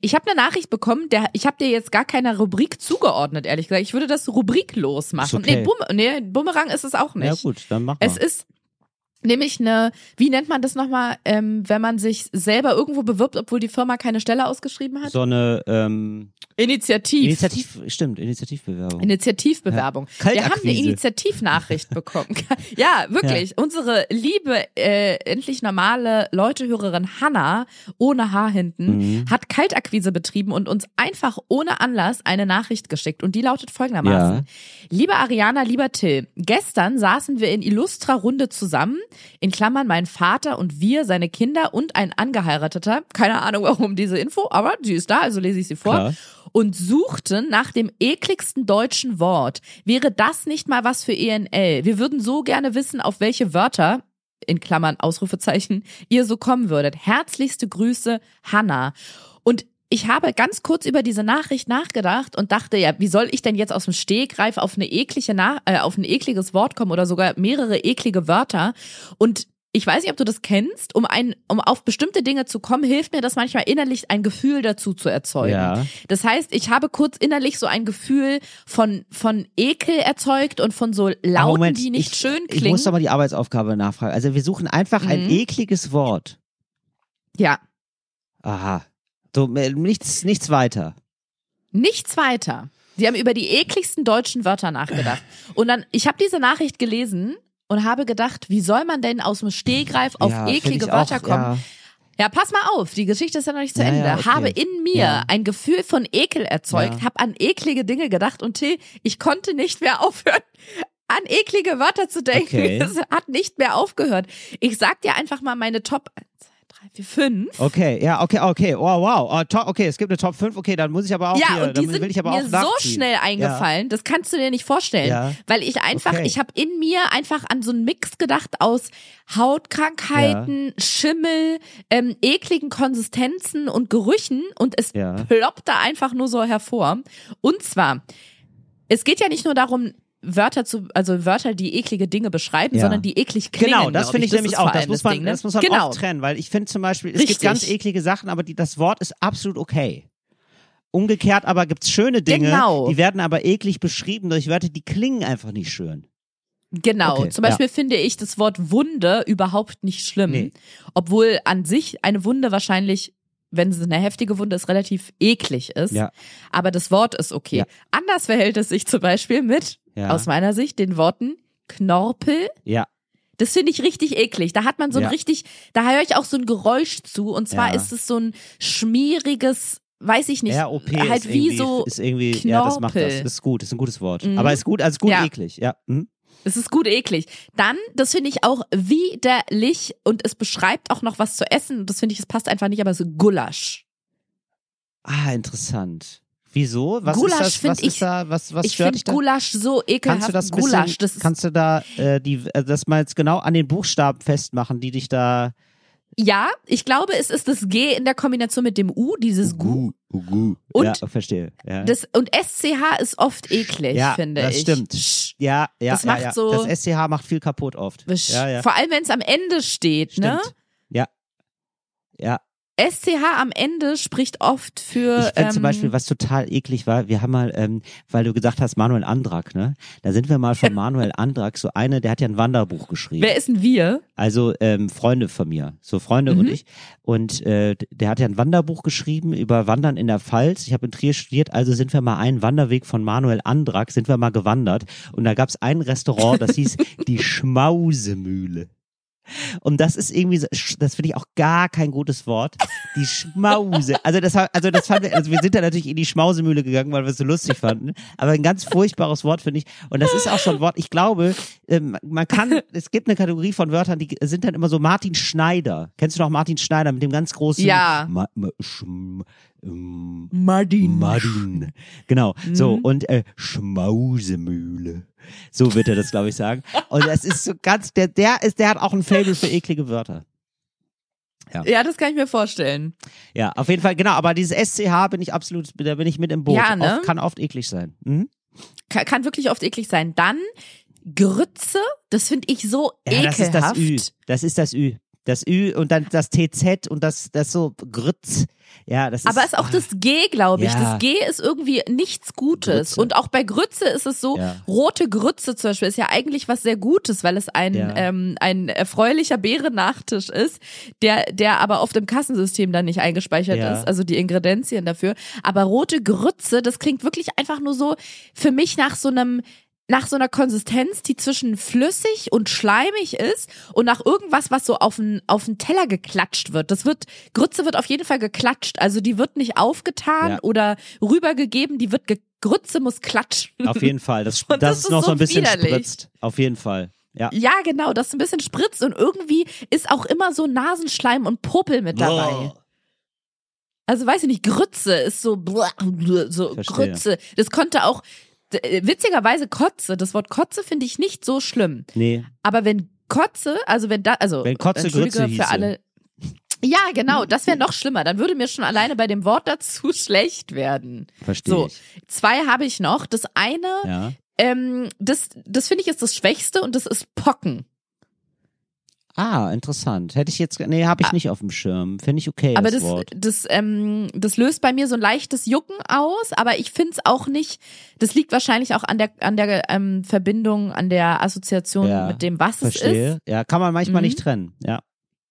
Ich habe eine Nachricht bekommen, der, ich habe dir jetzt gar keine Rubrik zugeordnet, ehrlich gesagt. Ich würde das rubriklos machen. Ist okay. Nee, Bum, nee, Bumerang ist es auch nicht. Ja gut, dann mach mal. Es ist nämlich eine, wie nennt man das nochmal, ähm, wenn man sich selber irgendwo bewirbt, obwohl die Firma keine Stelle ausgeschrieben hat? so eine ähm, Initiativ. Initiativ, stimmt, Initiativbewerbung. Initiativbewerbung. Ja. Wir haben eine. Initiativnachricht bekommen. ja, wirklich. Unsere liebe, äh, endlich normale Leutehörerin Hanna, ohne Haar hinten, Mhm. hat Kaltakquise betrieben und uns einfach ohne Anlass eine Nachricht geschickt. Und die lautet folgendermaßen. Liebe Ariana, lieber Till, gestern saßen wir in Illustra Runde zusammen, in Klammern mein Vater und wir, seine Kinder und ein Angeheirateter. Keine Ahnung warum diese Info, aber sie ist da, also lese ich sie vor Klar. und suchten nach dem ekligsten deutschen Wort. Wäre das nicht mal was für ENL? Wir würden so gerne wissen, auf welche Wörter, in Klammern Ausrufezeichen, ihr so kommen würdet. Herzlichste Grüße, Hanna. Und ich habe ganz kurz über diese Nachricht nachgedacht und dachte, ja, wie soll ich denn jetzt aus dem Stegreif auf eine eklige Na äh, auf ein ekliges Wort kommen oder sogar mehrere eklige Wörter und ich weiß nicht, ob du das kennst, um ein, um auf bestimmte Dinge zu kommen, hilft mir das manchmal innerlich ein Gefühl dazu zu erzeugen. Ja. Das heißt, ich habe kurz innerlich so ein Gefühl von, von Ekel erzeugt und von so Lauten, Moment, die nicht ich, schön Ich klingen. muss doch mal die Arbeitsaufgabe nachfragen. Also wir suchen einfach ein Mhm. ekliges Wort. ja. Aha. So, äh, nichts, nichts weiter. Nichts weiter. Sie haben über die ekligsten deutschen Wörter nachgedacht. Und dann, ich habe diese Nachricht gelesen und habe gedacht, wie soll man denn aus dem Stehgreif auf ja, eklige Wörter auch, kommen? Ja. Ja, pass mal auf, die Geschichte ist ja noch nicht zu Ja, Ende. ja, okay. Habe in mir Ja. ein Gefühl von Ekel erzeugt, habe an eklige Dinge gedacht und Till, ich konnte nicht mehr aufhören, an eklige Wörter zu denken. Okay. Es hat nicht mehr aufgehört. Ich sag dir einfach mal meine Top 1, 2, 3, 4, 5. Okay, ja, okay, okay. Oh, wow. Oh, top, okay, es gibt eine Top 5. Okay, dann muss ich aber auch Ja, hier, und die sind will ich aber mir so schnell eingefallen, das kannst du dir nicht vorstellen. Ja. Weil ich einfach, Okay. ich habe in mir einfach an so einen Mix gedacht aus Hautkrankheiten, Schimmel, ähm, ekligen Konsistenzen und Gerüchen und es Ja. ploppt da einfach nur so hervor. Und zwar, es geht ja nicht nur darum, Wörter zu, also Wörter, die eklige Dinge beschreiben, Ja. sondern die eklig klingen. Genau, das finde ich Das nämlich auch. Das muss man, Ding, ne? das muss man genau. auch trennen, weil ich finde zum Beispiel, es Richtig. gibt ganz eklige Sachen, aber die, das Wort ist absolut okay. Umgekehrt aber gibt's schöne Dinge, Genau. die werden aber eklig beschrieben durch Wörter, die klingen einfach nicht schön. Genau. Okay, Zum Beispiel finde ich das Wort Wunde überhaupt nicht schlimm. Nee. Obwohl an sich eine Wunde wahrscheinlich, wenn es eine heftige Wunde ist, relativ eklig ist. Ja. Aber das Wort ist okay. Ja. Anders verhält es sich zum Beispiel mit, Ja. aus meiner Sicht, den Worten Knorpel. Ja, Das finde ich richtig eklig. Da hat man so ein Ja. richtig, da höre ich auch so ein Geräusch zu. Und zwar Ja. ist es so ein schmieriges, weiß ich nicht, ROP halt ist wie irgendwie, so ist irgendwie, ja, das macht das. Knorpel. Das ist gut, ist ein gutes Wort. Mhm. Aber ist gut, also gut Ja. eklig, ja. Mhm. Es ist gut eklig. Dann, das finde ich auch widerlich und es beschreibt auch noch was zu essen. Das finde ich, es passt einfach nicht, aber so Gulasch. Ah, interessant. Wieso? Was Gulasch ist das? Was ich- ist da? Was, was ich finde? Gulasch so ekelhaft. Kannst du das bisschen, Gulasch, das ist, kannst du da äh, die, äh, das mal jetzt genau an den Buchstaben festmachen, die dich da ja, ich glaube, es ist das G in der Kombination mit dem U, dieses Gu. Ugu. Und- ja, verstehe. Ja. Das, und SCH ist oft eklig, ja, finde das ich. stimmt. Sch- ja, ja, das ja, macht ja. so- Das SCH macht viel kaputt oft. Ja, ja. Vor allem, wenn es am Ende steht, ne? Stimmt. Ja. Ja. SCH am Ende spricht oft für. Ich finde ähm, zum Beispiel, was total eklig war, wir haben mal, ähm, weil du gesagt hast, Manuel Andrak, ne? Da sind wir mal von Manuel Andrak, so eine, der hat ja ein Wanderbuch geschrieben. Wer ist denn wir? Also ähm, Freunde von mir, so Freunde Mhm. und ich. Und äh, der hat ja ein Wanderbuch geschrieben über Wandern in der Pfalz. Ich habe in Trier studiert, also sind wir mal einen Wanderweg von Manuel Andrak, sind wir mal gewandert. Und da gab es ein Restaurant, das hieß die Schmausemühle. Und das ist irgendwie, so, das finde ich auch gar kein gutes Wort. Die Schmause. Also das, also das fand, wir- also wir sind da natürlich in die Schmausemühle gegangen, weil wir es so lustig fanden. Aber ein ganz furchtbares Wort finde ich. Und das ist auch so ein Wort. Ich glaube, ähm, man kann, es gibt eine Kategorie von Wörtern, die sind dann immer so Martin Schneider. Kennst du noch Martin Schneider mit dem ganz großen? Ja. Ma, ma, schm, ähm, Martin. Martin. Genau. So, Mhm. und äh, Schmausemühle. So wird er das, glaube ich, sagen. Und das ist so ganz, der, der ist, der hat auch ein Fable für eklige Wörter. Ja, das kann ich mir vorstellen. Ja, auf jeden Fall, genau. Aber dieses SCH bin ich absolut, da bin ich mit im Boot. Ja, ne? Oft, kann oft eklig sein. Mhm. Kann, kann wirklich oft eklig sein. Dann Grütze, das finde ich so Ja, das ist das ekelhaft. Ü. Das ist das Ü. Das Ü und dann das TZ und das, das so Grütz. Ja, das ist. Aber es ist auch das G, glaube ich. Ja. Das G ist irgendwie nichts Gutes. Grütze. Und auch bei Grütze ist es so, Ja. rote Grütze zum Beispiel ist ja eigentlich was sehr Gutes, weil es ein, Ja. ähm, ein erfreulicher Beerennachtisch ist, der, der aber oft im Kassensystem dann nicht eingespeichert ist, also die Ingredienzien dafür. Aber rote Grütze, das klingt wirklich einfach nur so für mich nach so einem nach so einer Konsistenz, die zwischen flüssig und schleimig ist und nach irgendwas, was so auf den auf den Teller geklatscht wird. Das wird Grütze wird auf jeden Fall geklatscht, also die wird nicht aufgetan Ja. oder rübergegeben, die wird ge Grütze muss klatschen. auf jeden Fall. Das, das, das ist ist noch so so ein bisschen widerlich. spritzt. Auf jeden Fall. Ja. Ja, genau, das ein bisschen spritzt und irgendwie ist auch immer so Nasenschleim und Popel mit dabei. Also weiß ich nicht, Grütze ist so so Verstehe. Grütze. Das konnte auch witzigerweise Kotze, das Wort Kotze finde ich nicht so schlimm. Nee. Aber wenn Kotze, also wenn da, also Wenn Kotze Grütze hieße. für alle, Ja, genau, das wäre noch schlimmer. Dann würde mir schon alleine bei dem Wort dazu schlecht werden. Verstehe So, zwei habe ich noch. Das eine, Ja. ähm, das, das finde ich ist das Schwächste und das ist Pocken. Ah, interessant. Hätte ich jetzt, nee, habe ich nicht auf dem Schirm. Finde ich okay, Ah. Aber das, das, das, ähm, das löst bei mir so ein leichtes Jucken aus, aber ich find's auch nicht, das liegt wahrscheinlich auch an der, an der ähm, Verbindung, an der Assoziation Ja, mit dem, was es Verstehe. ist. Ja, kann man manchmal Mhm. nicht trennen. Ja.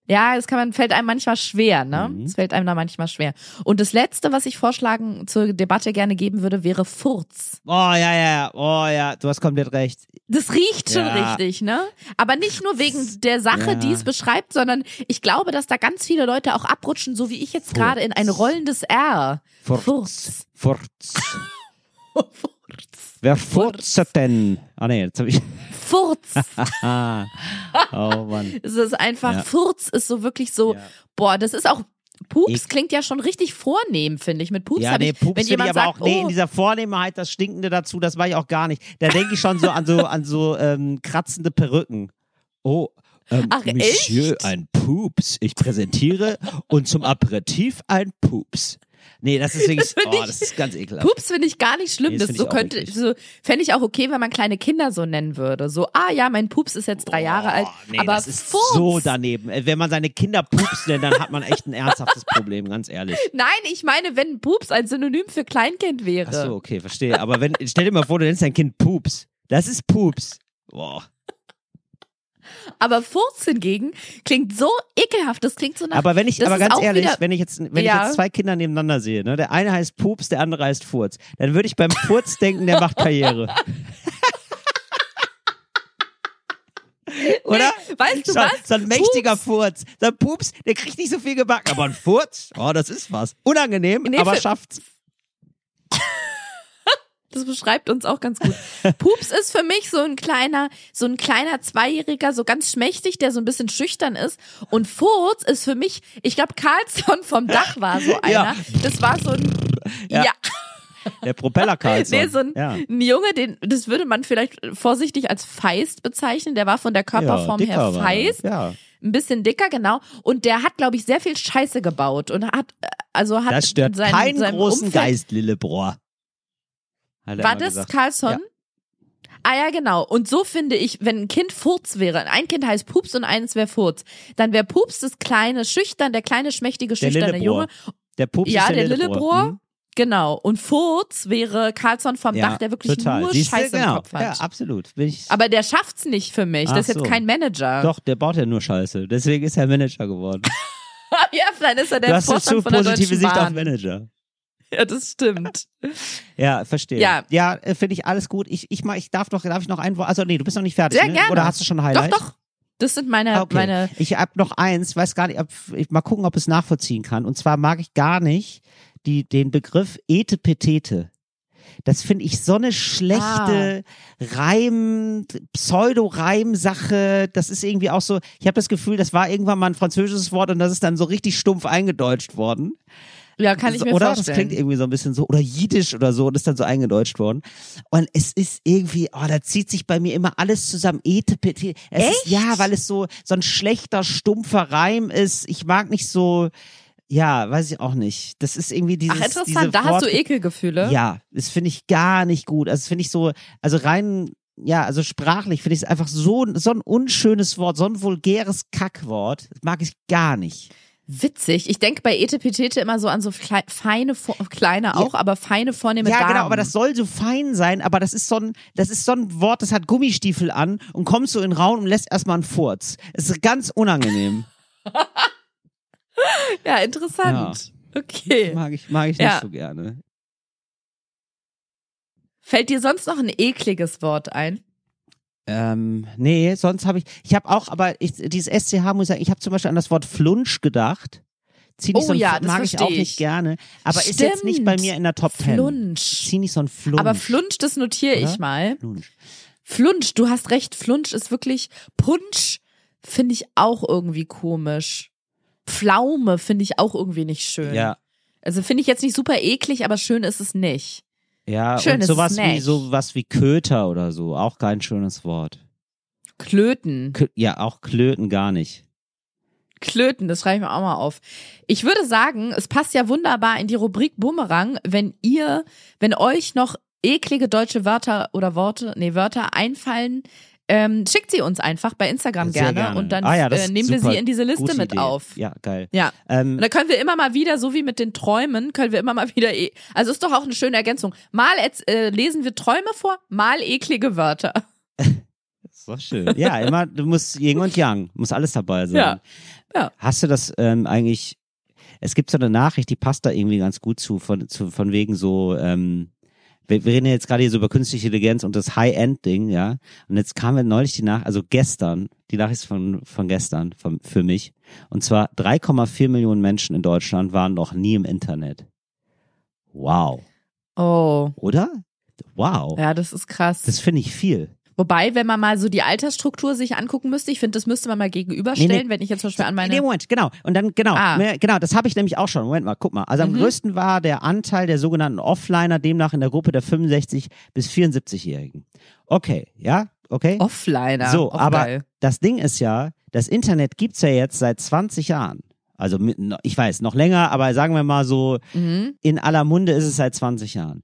Ja, das kann man, fällt einem manchmal schwer, ne? Mhm. Es fällt einem da manchmal schwer. Und das letzte, was ich vorschlagen zur Debatte gerne geben würde, wäre Furz. Oh, ja, ja. Oh, ja. Du hast komplett recht. Das riecht schon Ja. richtig, ne? Aber nicht nur wegen der Sache, Ja. die es beschreibt, sondern ich glaube, dass da ganz viele Leute auch abrutschen, so wie ich jetzt gerade in ein rollendes R. Furz. Furz. Furz. Wer furzt denn? Ah, nee, jetzt habe ich. Furz. Oh, Mann. Es ist einfach, Ja. Furz ist so wirklich so, Ja. boah, das ist auch, Pups Ich- klingt ja schon richtig vornehm, finde ich. Mit Pups Ja, nee, ich, Pups wenn jemand ich aber sagt, auch, nee, oh, in dieser Vornehmheit, das Stinkende dazu, das war ich auch gar nicht. Da denke ich schon so an so, an so ähm, kratzende Perücken. Oh, ähm, Ach, Monsieur, echt? ein Pups. Ich präsentiere und zum Aperitif ein Pups. Nee, das ist wirklich, Das oh, ich- das ist ganz ekelhaft. Pups finde ich gar nicht schlimm. Nee, das das so könnte, eklig. so fände ich auch okay, wenn man kleine Kinder so nennen würde. So, ah ja, mein Pups ist jetzt drei Jahre alt. Oh, nee, aber das ist Furz, so daneben. Äh, Wenn man seine Kinder Pups nennt, dann hat man echt ein ernsthaftes Problem, ganz ehrlich. Nein, ich meine, wenn Pups ein Synonym für Kleinkind wäre. Ach so, okay, verstehe. Aber wenn, stell dir mal vor, du nennst dein Kind Pups. Das ist Pups. Boah. Aber Furz hingegen klingt so ekelhaft. Das klingt so nach. Aber wenn ich, aber ganz ehrlich, wenn ich jetzt, wenn Ja. ich jetzt zwei Kinder nebeneinander sehe, ne, der eine heißt Pups, der andere heißt Furz, dann würde ich beim Furz denken, der macht Karriere. Oder? weißt du so, was? So ein mächtiger Pups. Furz. So ein Pups, der kriegt nicht so viel gebacken, aber ein Furz, oh, das ist was. Unangenehm, Nee, aber für- schafft's. Das beschreibt uns auch ganz gut. Pups ist für mich so ein kleiner, so ein kleiner Zweijähriger, so ganz schmächtig, der so ein bisschen schüchtern ist. Und Furz ist für mich, ich glaube, Carlson vom Dach war so einer. Ja. Das war so ein, Ja. ja, Der Propeller Karlsson. nee, so ein, ja. ein Junge, den, das würde man vielleicht vorsichtig als feist bezeichnen. Der war von der Körperform ja, her er. feist. Ja, Ein bisschen dicker, genau. Und der hat, glaube ich, sehr viel Scheiße gebaut und hat, äh, also hat das stört sein, keinen großen Umfeld, Geist, Lillebrohr. War das gesagt. Carlson? Ja. Ah ja, genau. Und so finde ich, wenn ein Kind Furz wäre, ein Kind heißt Pups und eines wäre Furz, dann wäre Pups das kleine Schüchtern, der kleine schmächtige Der schüchterne Lillebrohr. Junge. Der Pups Ja, ist der, der Lillebrohr. Lillebrohr. Mhm. Genau. Und Furz wäre Carlson vom Ja, Dach, der wirklich total. nur Siehst du, Scheiße genau. im Kopf hat. Ja, absolut. Aber der schafft's nicht für mich. Ach das ist jetzt so. kein Manager. Doch, der baut ja nur Scheiße. Deswegen ist er Manager geworden. ja, dann ist er der du hast eine Vorstand zu von der positive Deutschen Sicht Bahn. auf Manager. Ja, das stimmt. Ja, verstehe. Ja. ja äh, finde ich alles gut. Ich, ich, mach, ich darf doch, darf ich noch ein Wort? Also nee, du bist noch nicht fertig. Sehr ne? gerne. Oder hast du schon ein Highlight? Doch, doch. Das sind meine, Ah, Okay. meine, Ich habe noch eins, weiß gar nicht, ob, ich mal gucken, ob es nachvollziehen kann. Und zwar mag ich gar nicht die, den Begriff Etepetete. Das finde ich so eine schlechte Reim, Pseudo-Reim-Sache. Das ist irgendwie auch so, ich habe das Gefühl, das war irgendwann mal ein französisches Wort und das ist dann so richtig stumpf eingedeutscht worden. Ja, kann ich mir oder? vorstellen. Das klingt irgendwie so ein bisschen so, oder Jiddisch oder so, und ist dann so eingedeutscht worden. Und es ist irgendwie, oh, da zieht sich bei mir immer alles zusammen. Etepete. Ist, Echt? ja, weil es so, so ein schlechter, stumpfer Reim ist. Ich mag nicht so, ja, weiß ich auch nicht. Das ist irgendwie dieses. Ach, diese interessant. Da hast du Ekelgefühle. Ja, das finde ich gar nicht gut. Also, das finde ich so, also rein, ja, also sprachlich finde ich es einfach so, so ein unschönes Wort, so ein vulgäres Kackwort. Das mag ich gar nicht. Witzig. Ich denke bei Etepetete immer so an so feine, kleine auch, aber feine vornehme Ja, Damen. genau, aber das soll so fein sein, aber das ist so ein, das ist so ein Wort, das hat Gummistiefel an und kommst so in den Raum und lässt erstmal einen Furz. Es ist ganz unangenehm. Ja, interessant. Okay. Mag ich, mag ich Ja. nicht so gerne. Fällt dir sonst noch ein ekliges Wort ein? Ähm, nee, sonst habe ich, ich habe auch, aber ich, dieses SCH muss ich sagen, ich habe zum Beispiel an das Wort Flunsch gedacht. Zieh nicht Oh so ein, ja, das mag ich auch nicht ich. gerne, aber ist jetzt nicht bei Stimmt. mir in der Top Ten. Flunsch. Zieh nicht so ein Flunsch. Aber Flunsch, das notiere ich mal. Flunsch. Flunsch, du hast recht, Flunsch ist wirklich Punsch, finde ich auch irgendwie komisch. Pflaume finde ich auch irgendwie nicht schön. Ja, Also finde ich jetzt nicht super eklig, aber schön ist es nicht. Ja, Schön und sowas es wie, sowas wie Köter oder so, auch kein schönes Wort. Klöten. Kö ja, auch Klöten gar nicht. Klöten, das schreibe ich mir auch mal auf. Ich würde sagen, es passt ja wunderbar in die Rubrik Bumerang, wenn ihr, wenn euch noch eklige deutsche Wörter oder Worte, nee, Wörter einfallen, ähm, schickt sie uns einfach bei Instagram gerne, gerne. und dann Ah ja, äh, nehmen wir sie in diese Liste mit Idee. auf. Ja, geil. Ja. Ähm, Und da können wir immer mal wieder, so wie mit den Träumen, können wir immer mal wieder, e also ist doch auch eine schöne Ergänzung. Mal äh, lesen wir Träume vor, mal eklige Wörter. doch schön. Ja, immer, du musst Yin und Yang, muss alles dabei sein. Ja. Ja. Hast du das ähm, eigentlich, es gibt so eine Nachricht, die passt da irgendwie ganz gut zu, von, zu, von wegen so, ähm, wir, wir reden jetzt gerade hier so über künstliche Intelligenz und das High-End-Ding, ja. Und jetzt kam mir neulich die Nachricht, also gestern, die Nachricht von, von gestern, von, für mich. Und zwar 3,4 Millionen Menschen in Deutschland waren noch nie im Internet. Wow. Oh. Oder? Wow. Ja, das ist krass. Das finde ich viel. Wobei, wenn man mal so die Altersstruktur sich angucken müsste, ich finde, das müsste man mal gegenüberstellen, Nee, nee. wenn ich jetzt zum Beispiel an Nee, meine. Moment, genau. Und dann, genau, Ah. mehr- genau, das habe ich nämlich auch schon. Moment mal, guck mal. Also am Mhm. größten war der Anteil der sogenannten Offliner, demnach in der Gruppe der 65 bis 74-Jährigen. Okay, ja, okay. Offliner. so, Auch aber geil. das Ding ist ja, das Internet gibt's ja jetzt seit 20 Jahren. Also ich weiß, noch länger, aber sagen wir mal so, Mhm. in aller Munde ist es seit 20 Jahren.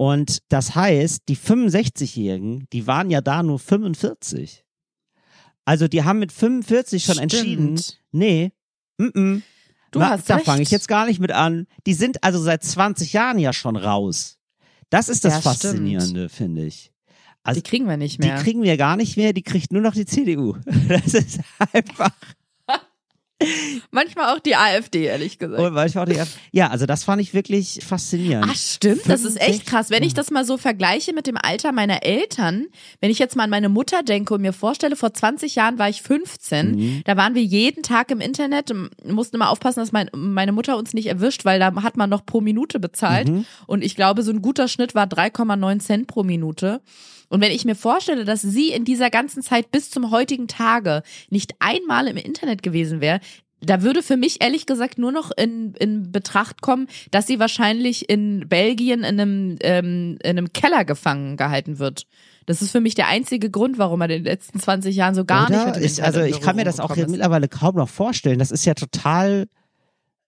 Und das heißt, die 65-Jährigen, die waren ja da nur 45. Also die haben mit 45 schon Stimmt. entschieden, nee, mm -mm, Du na, hast da fange ich jetzt gar nicht mit an. Die sind also seit 20 Jahren ja schon raus. Das ist das Ja. Faszinierende, finde ich. Also Die kriegen wir nicht die mehr. kriegen wir gar nicht mehr, die kriegt nur noch die CDU. Das ist einfach. Manchmal auch die AfD, ehrlich gesagt. Und manchmal auch die, ja, also das fand ich wirklich faszinierend. Ach stimmt, das ist echt 65? krass. Wenn ich das mal so vergleiche mit dem Alter meiner Eltern, wenn ich jetzt mal an meine Mutter denke und mir vorstelle, vor 20 Jahren war ich 15, Mhm. da waren wir jeden Tag im Internet, mussten immer aufpassen, dass mein, meine Mutter uns nicht erwischt, weil da hat man noch pro Minute bezahlt Mhm. und ich glaube, so ein guter Schnitt war 3,9 Cent pro Minute. Und wenn ich mir vorstelle, dass sie in dieser ganzen Zeit bis zum heutigen Tage nicht einmal im Internet gewesen wäre, da würde für mich ehrlich gesagt nur noch in, in Betracht kommen, dass sie wahrscheinlich in Belgien in einem, ähm, in einem Keller gefangen gehalten wird. Das ist für mich der einzige Grund, warum er in den letzten 20 Jahren so gar Oder? nicht mit ich, Also ich kann mir das auch jetzt mittlerweile kaum noch vorstellen. Das ist ja total.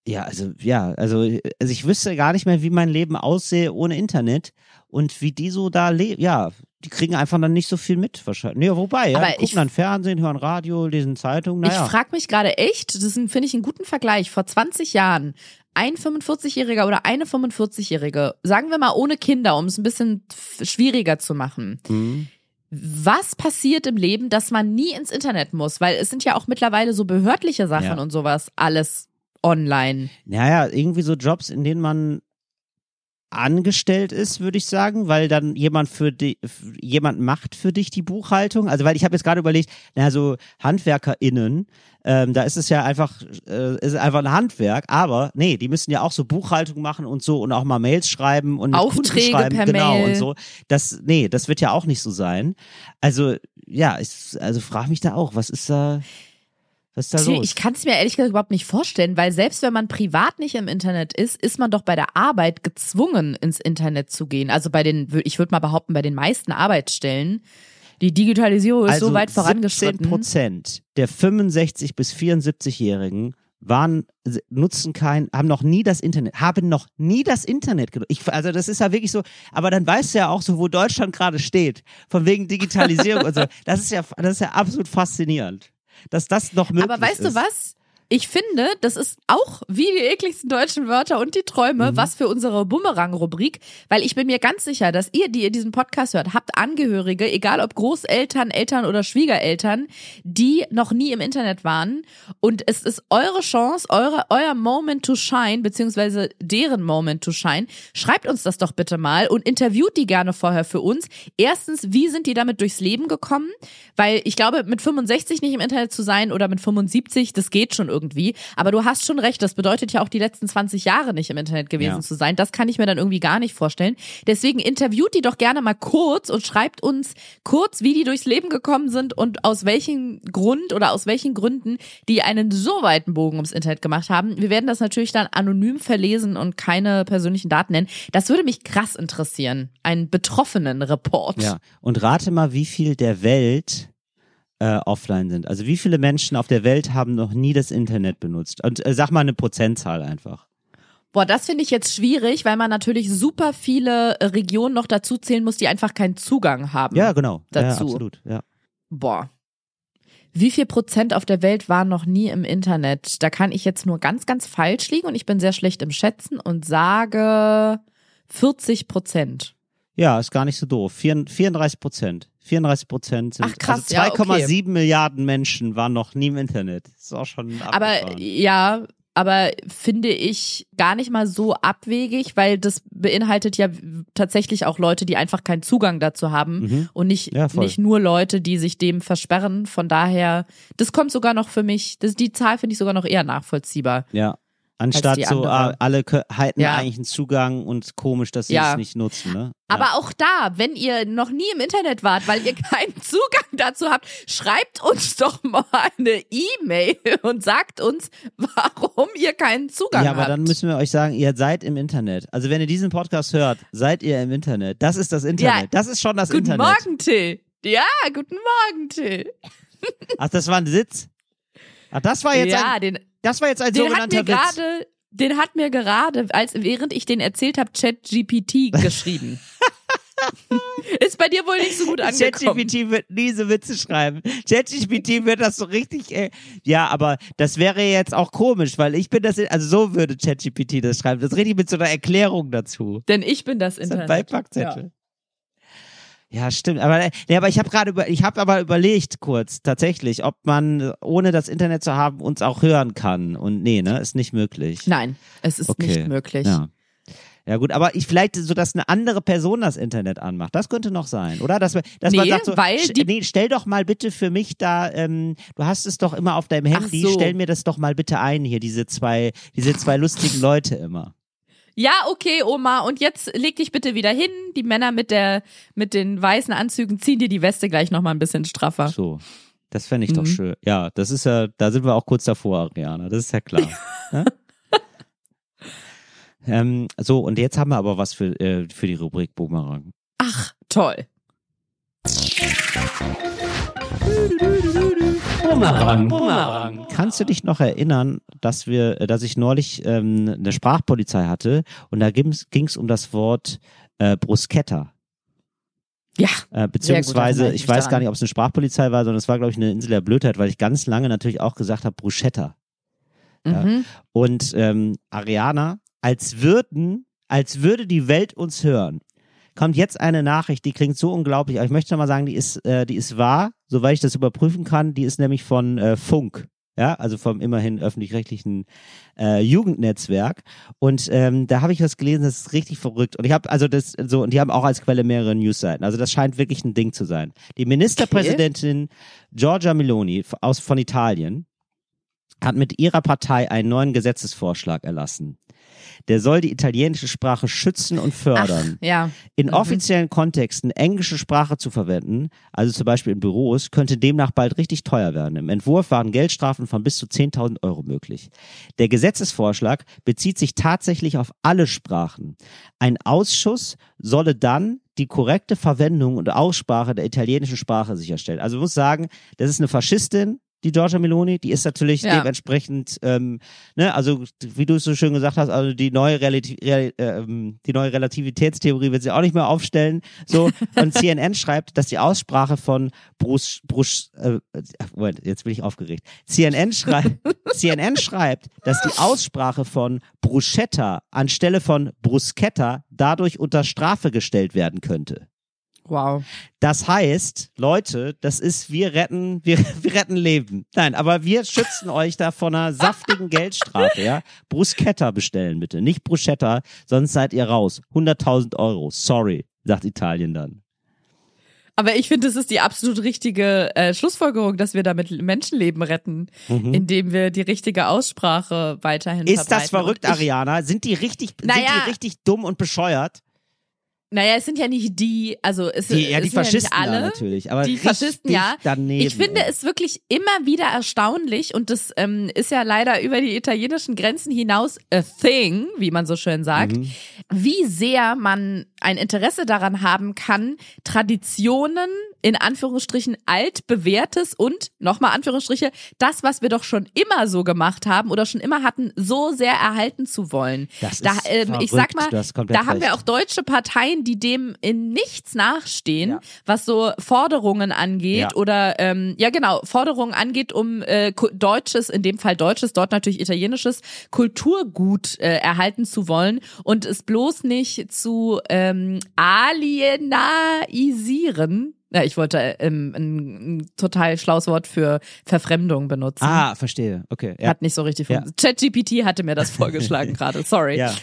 Ja, also ja, also, also ich wüsste gar nicht mehr, wie mein Leben aussehe ohne Internet und wie die so da leben. Ja, die kriegen einfach dann nicht so viel mit wahrscheinlich. Nee, wobei, ja, Aber die gucken ich- dann Fernsehen, hören Radio, lesen Zeitungen. Ich Naja. frage mich gerade echt, das finde ich einen guten Vergleich. Vor 20 Jahren, ein 45-Jähriger oder eine 45-Jährige, sagen wir mal ohne Kinder, um es ein bisschen schwieriger zu machen. Hm. Was passiert im Leben, dass man nie ins Internet muss? Weil es sind ja auch mittlerweile so behördliche Sachen Ja. und sowas alles online. Naja, irgendwie so Jobs, in denen man angestellt ist, würde ich sagen, weil dann jemand für die, jemand macht für dich die Buchhaltung. Also weil ich habe jetzt gerade überlegt, naja, so HandwerkerInnen, ähm, da ist es ja einfach, äh, ist einfach ein Handwerk, aber nee, die müssen ja auch so Buchhaltung machen und so und auch mal Mails schreiben und Aufträge schreiben, per genau Mail. und so. Das, nee, das wird ja auch nicht so sein. Also ja, ich, also frag mich da auch, was ist da, was ist da los? Ich kann es mir ehrlich gesagt überhaupt nicht vorstellen, weil selbst wenn man privat nicht im Internet ist, ist man doch bei der Arbeit gezwungen, ins Internet zu gehen. Also bei den, ich würde mal behaupten, bei den meisten Arbeitsstellen. Die Digitalisierung ist also so weit 17 vorangeschritten. Prozent der 65 bis 74-Jährigen waren nutzen kein, haben noch nie das Internet, haben noch nie das Internet genutzt. Ich, also das ist ja wirklich so, aber dann weißt du ja auch so, wo Deutschland gerade steht, von wegen Digitalisierung und so. Das ist ja, das ist ja absolut faszinierend, dass das noch möglich ist. Aber weißt du was? Ich finde, das ist auch wie die ekligsten deutschen Wörter und die Träume, Mhm. was für unsere Bumerang-Rubrik, weil ich bin mir ganz sicher, dass ihr, die ihr diesen Podcast hört, habt Angehörige, egal ob Großeltern, Eltern oder Schwiegereltern, die noch nie im Internet waren. Und es ist eure Chance, eure, euer Moment to shine, beziehungsweise deren Moment to shine. Schreibt uns das doch bitte mal und interviewt die gerne vorher für uns. Erstens, wie sind die damit durchs Leben gekommen? Weil ich glaube, mit 65 nicht im Internet zu sein oder mit 75, das geht schon irgendwie. Aber du hast schon recht, das bedeutet ja auch die letzten 20 Jahre nicht im Internet gewesen Ja. zu sein. Das kann ich mir dann irgendwie gar nicht vorstellen. Deswegen interviewt die doch gerne mal kurz und schreibt uns kurz, wie die durchs Leben gekommen sind und aus welchem Grund oder aus welchen Gründen die einen so weiten Bogen ums Internet gemacht haben. Wir werden das natürlich dann anonym verlesen und keine persönlichen Daten nennen. Das würde mich krass interessieren. Ein betroffenen Report. Ja, und rate mal, wie viel der Welt äh, offline sind. Also wie viele Menschen auf der Welt haben noch nie das Internet benutzt? Und äh, sag mal eine Prozentzahl einfach. Boah, das finde ich jetzt schwierig, weil man natürlich super viele äh, Regionen noch dazu zählen muss, die einfach keinen Zugang haben. Ja, genau. Ja, Dazu. absolut. Ja. Boah. Wie viel Prozent auf der Welt waren noch nie im Internet? Da kann ich jetzt nur ganz, ganz falsch liegen und ich bin sehr schlecht im Schätzen und sage 40 Prozent. Ja, ist gar nicht so doof. Vier- 34 Prozent. 34 Prozent sind Ach, krass, also ja, 2,7 Milliarden Menschen waren noch nie im Internet. Das ist auch schon Aber abgefahren. ja, aber finde ich gar nicht mal so abwegig, weil das beinhaltet ja tatsächlich auch Leute, die einfach keinen Zugang dazu haben Mhm. und nicht, Ja, nicht nur Leute, die sich dem versperren. Von daher, das kommt sogar noch für mich, das, die Zahl finde ich sogar noch eher nachvollziehbar. Ja. Anstatt so, ah, alle halten Ja. eigentlich einen Zugang und komisch, dass sie Ja. es nicht nutzen, ne? Aber auch da, wenn ihr noch nie im Internet wart, weil ihr keinen Zugang dazu habt, schreibt uns doch mal eine E-Mail und sagt uns, warum ihr keinen Zugang Ja, aber habt. dann müssen wir euch sagen, ihr seid im Internet. Also wenn ihr diesen Podcast hört, seid ihr im Internet. Das ist das Internet. Ja. Das ist schon das Guten Internet. Morgen, Till. Ja, guten Morgen, Till. Ach, das war ein Sitz. Ach, das war jetzt ja, ein, den, das war jetzt ein den hat sogenannter mir Witz. gerade, den hat mir gerade, als während ich den erzählt habe, ChatGPT geschrieben. Ist bei dir wohl nicht so gut angekommen. ChatGPT wird nie so Witze schreiben. ChatGPT wird das so richtig, äh, ja, aber das wäre jetzt auch komisch, weil ich bin das, also so würde ChatGPT das schreiben. Das richtig mit so einer Erklärung dazu. Denn ich bin das Das ist ein Internet. Beipackzettel. Ja. Stimmt. Aber, nee, aber ich habe gerade über, ich habe aber überlegt kurz tatsächlich, ob man ohne das Internet zu haben uns auch hören kann. Und nee, ne, ist nicht möglich. Nein, es ist Okay. nicht möglich. Ja. Ja gut, aber ich vielleicht so, dass eine andere Person das Internet anmacht. Das könnte noch sein, oder? Dass, dass man Nee, sagt so, weil die- nee, stell doch mal bitte für mich da, ähm, du hast es doch immer auf deinem Handy, so. stell mir das doch mal bitte ein hier, diese zwei, diese zwei lustigen Leute immer. Ja, okay, Oma. Und jetzt leg dich bitte wieder hin. Die Männer mit der, mit den weißen Anzügen ziehen dir die Weste gleich noch mal ein bisschen straffer. So. Das fände ich doch Mhm. schön. Ja, das ist ja, da sind wir auch kurz davor, Ariana. Das ist ja klar. Ja? ähm, so, und jetzt haben wir aber was für, äh, für die Rubrik Boomerang. Ach, toll. Bumerang, Bumerang. Kannst du dich noch erinnern, dass wir, äh, dass ich neulich ähm, eine Sprachpolizei hatte und da ging es um das Wort äh, Bruschetta. Ja. Äh, beziehungsweise, erinnere ich weiß gar nicht, ob es eine Sprachpolizei war, sondern es war, glaube ich, eine Insel der Blödheit, weil ich ganz lange natürlich auch gesagt habe, Bruschetta. Ja. Mhm. Und ähm, Ariana, als würden, als würde die Welt uns hören, kommt jetzt eine Nachricht, die klingt so unglaublich, aber ich möchte noch mal sagen, die ist, äh, die ist wahr, soweit ich das überprüfen kann. Die ist nämlich von äh, Funk. Ja, also vom immerhin öffentlich-rechtlichen äh, Jugendnetzwerk. Und ähm, da habe ich was gelesen, das ist richtig verrückt. Und ich habe, also das so, und die haben auch als Quelle mehrere Newsseiten. Also das scheint wirklich ein Ding zu sein. Die Ministerpräsidentin Giorgia Meloni aus von Italien hat mit ihrer Partei einen neuen Gesetzesvorschlag erlassen. Der soll die italienische Sprache schützen und fördern. Ja. In Mhm. offiziellen Kontexten englische Sprache zu verwenden, also zum Beispiel in Büros, könnte demnach bald richtig teuer werden. Im Entwurf waren Geldstrafen von bis zu 10.000 Euro möglich. Der Gesetzesvorschlag bezieht sich tatsächlich auf alle Sprachen. Ein Ausschuss solle dann die korrekte Verwendung und Aussprache der italienischen Sprache sicherstellen. Also ich muss sagen, das ist eine Faschistin, die Giorgia Meloni, die ist natürlich Ja. dementsprechend, ähm, ne, also wie du es so schön gesagt hast, also die neue, Relati Real, ähm, die neue Relativitätstheorie wird sie auch nicht mehr aufstellen. So und CNN schreibt, dass die Aussprache von Bruce, Bruce äh, Moment, jetzt bin ich aufgeregt. CNN schreibt, CNN schreibt, dass die Aussprache von Bruschetta anstelle von Bruschetta dadurch unter Strafe gestellt werden könnte. Wow. Das heißt, Leute, das ist, wir retten, wir, wir retten Leben. Nein, aber wir schützen euch da von einer saftigen Geldstrafe, ja. Bruschetta bestellen bitte, nicht Bruschetta, sonst seid ihr raus. 100.000 Euro, sorry, sagt Italien dann. Aber ich finde, es ist die absolut richtige äh, Schlussfolgerung, dass wir damit Menschenleben retten, indem wir die richtige Aussprache weiterhin Mhm. Ist das verrückt, Ariana? Sind die richtig, sind Naja. die richtig dumm und bescheuert? Naja, es sind ja nicht die, also es, Die, ja, es die sind Faschisten ja nicht alle. natürlich, aber die Faschisten, ja. daneben. ich finde ey. es wirklich immer wieder erstaunlich und das ähm, ist ja leider über die italienischen Grenzen hinaus a thing, wie man so schön sagt, Mhm. wie sehr man ein Interesse daran haben kann, Traditionen in Anführungsstrichen altbewährtes und nochmal Anführungsstriche das, was wir doch schon immer so gemacht haben oder schon immer hatten, so sehr erhalten zu wollen. Das da, ist ähm, ich sag mal, da haben wir auch deutsche Parteien, die dem in nichts nachstehen, Ja. was so Forderungen angeht Ja. oder ähm, ja genau Forderungen angeht, um äh, deutsches, in dem Fall deutsches, dort natürlich italienisches Kulturgut äh, erhalten zu wollen und es bloß nicht zu ähm, alienisieren. Ja, ich wollte ähm, ein, ein total schlaues Wort für Verfremdung benutzen. Ah, verstehe. Okay. Ja. Hat nicht so richtig Ja. funktioniert. ChatGPT hatte mir das vorgeschlagen gerade. Sorry. ja.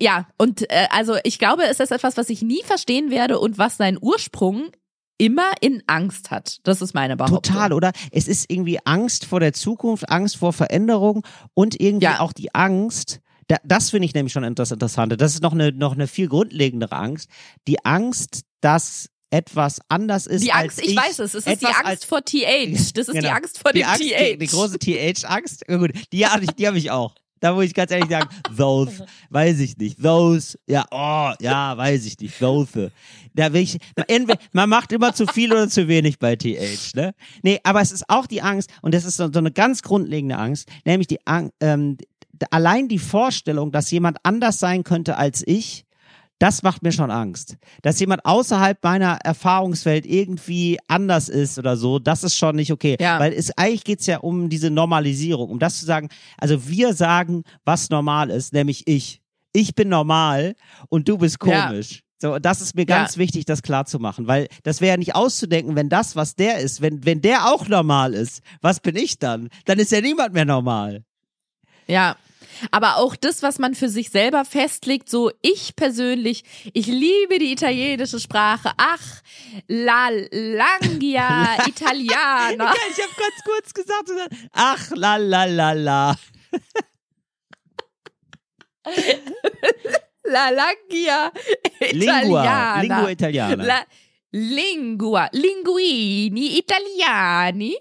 Ja, und äh, also ich glaube, es ist etwas, was ich nie verstehen werde und was seinen Ursprung immer in Angst hat. Das ist meine Behauptung. Total, oder? Es ist irgendwie Angst vor der Zukunft, Angst vor Veränderung und irgendwie Ja. auch die Angst. Da, das finde ich nämlich schon das Interessante. Das ist noch eine, noch eine viel grundlegendere Angst. Die Angst, dass etwas anders ist Die Angst, als ich, weiß es, es ist die Angst vor TH. Das ist die Genau. Angst vor die dem Angst, TH. Die, die große TH-Angst. Ja, gut, die habe ich, die habe ich auch. Da muss ich ganz ehrlich sagen, those, weiß ich nicht. Those, ja, oh, ja, weiß ich nicht. Those. Da will ich, man macht immer zu viel oder zu wenig bei TH, ne? Nee, aber es ist auch die Angst, und das ist so, so eine ganz grundlegende Angst, nämlich die Angst, ähm, allein die Vorstellung, dass jemand anders sein könnte als ich, das macht mir schon Angst. Dass jemand außerhalb meiner Erfahrungswelt irgendwie anders ist oder so, das ist schon nicht okay. Ja. Weil es eigentlich geht's ja um diese Normalisierung, um das zu sagen, also wir sagen, was normal ist, nämlich ich. Ich bin normal und du bist Ja. komisch. So, und das ist mir ganz wichtig, das klar zu machen, weil das wäre ja nicht auszudenken, wenn das, was der ist, wenn, wenn der auch normal ist, was bin ich dann? Dann ist ja niemand mehr normal. Ja. Aber auch das, was man für sich selber festlegt, so ich persönlich, ich liebe die italienische Sprache. Ach, la langia italiana. ich habe ganz kurz gesagt, ach, la, la, la, la. La langia Lingua, italiana. Lingua Italiana. La Lingua, Linguini, Italiani.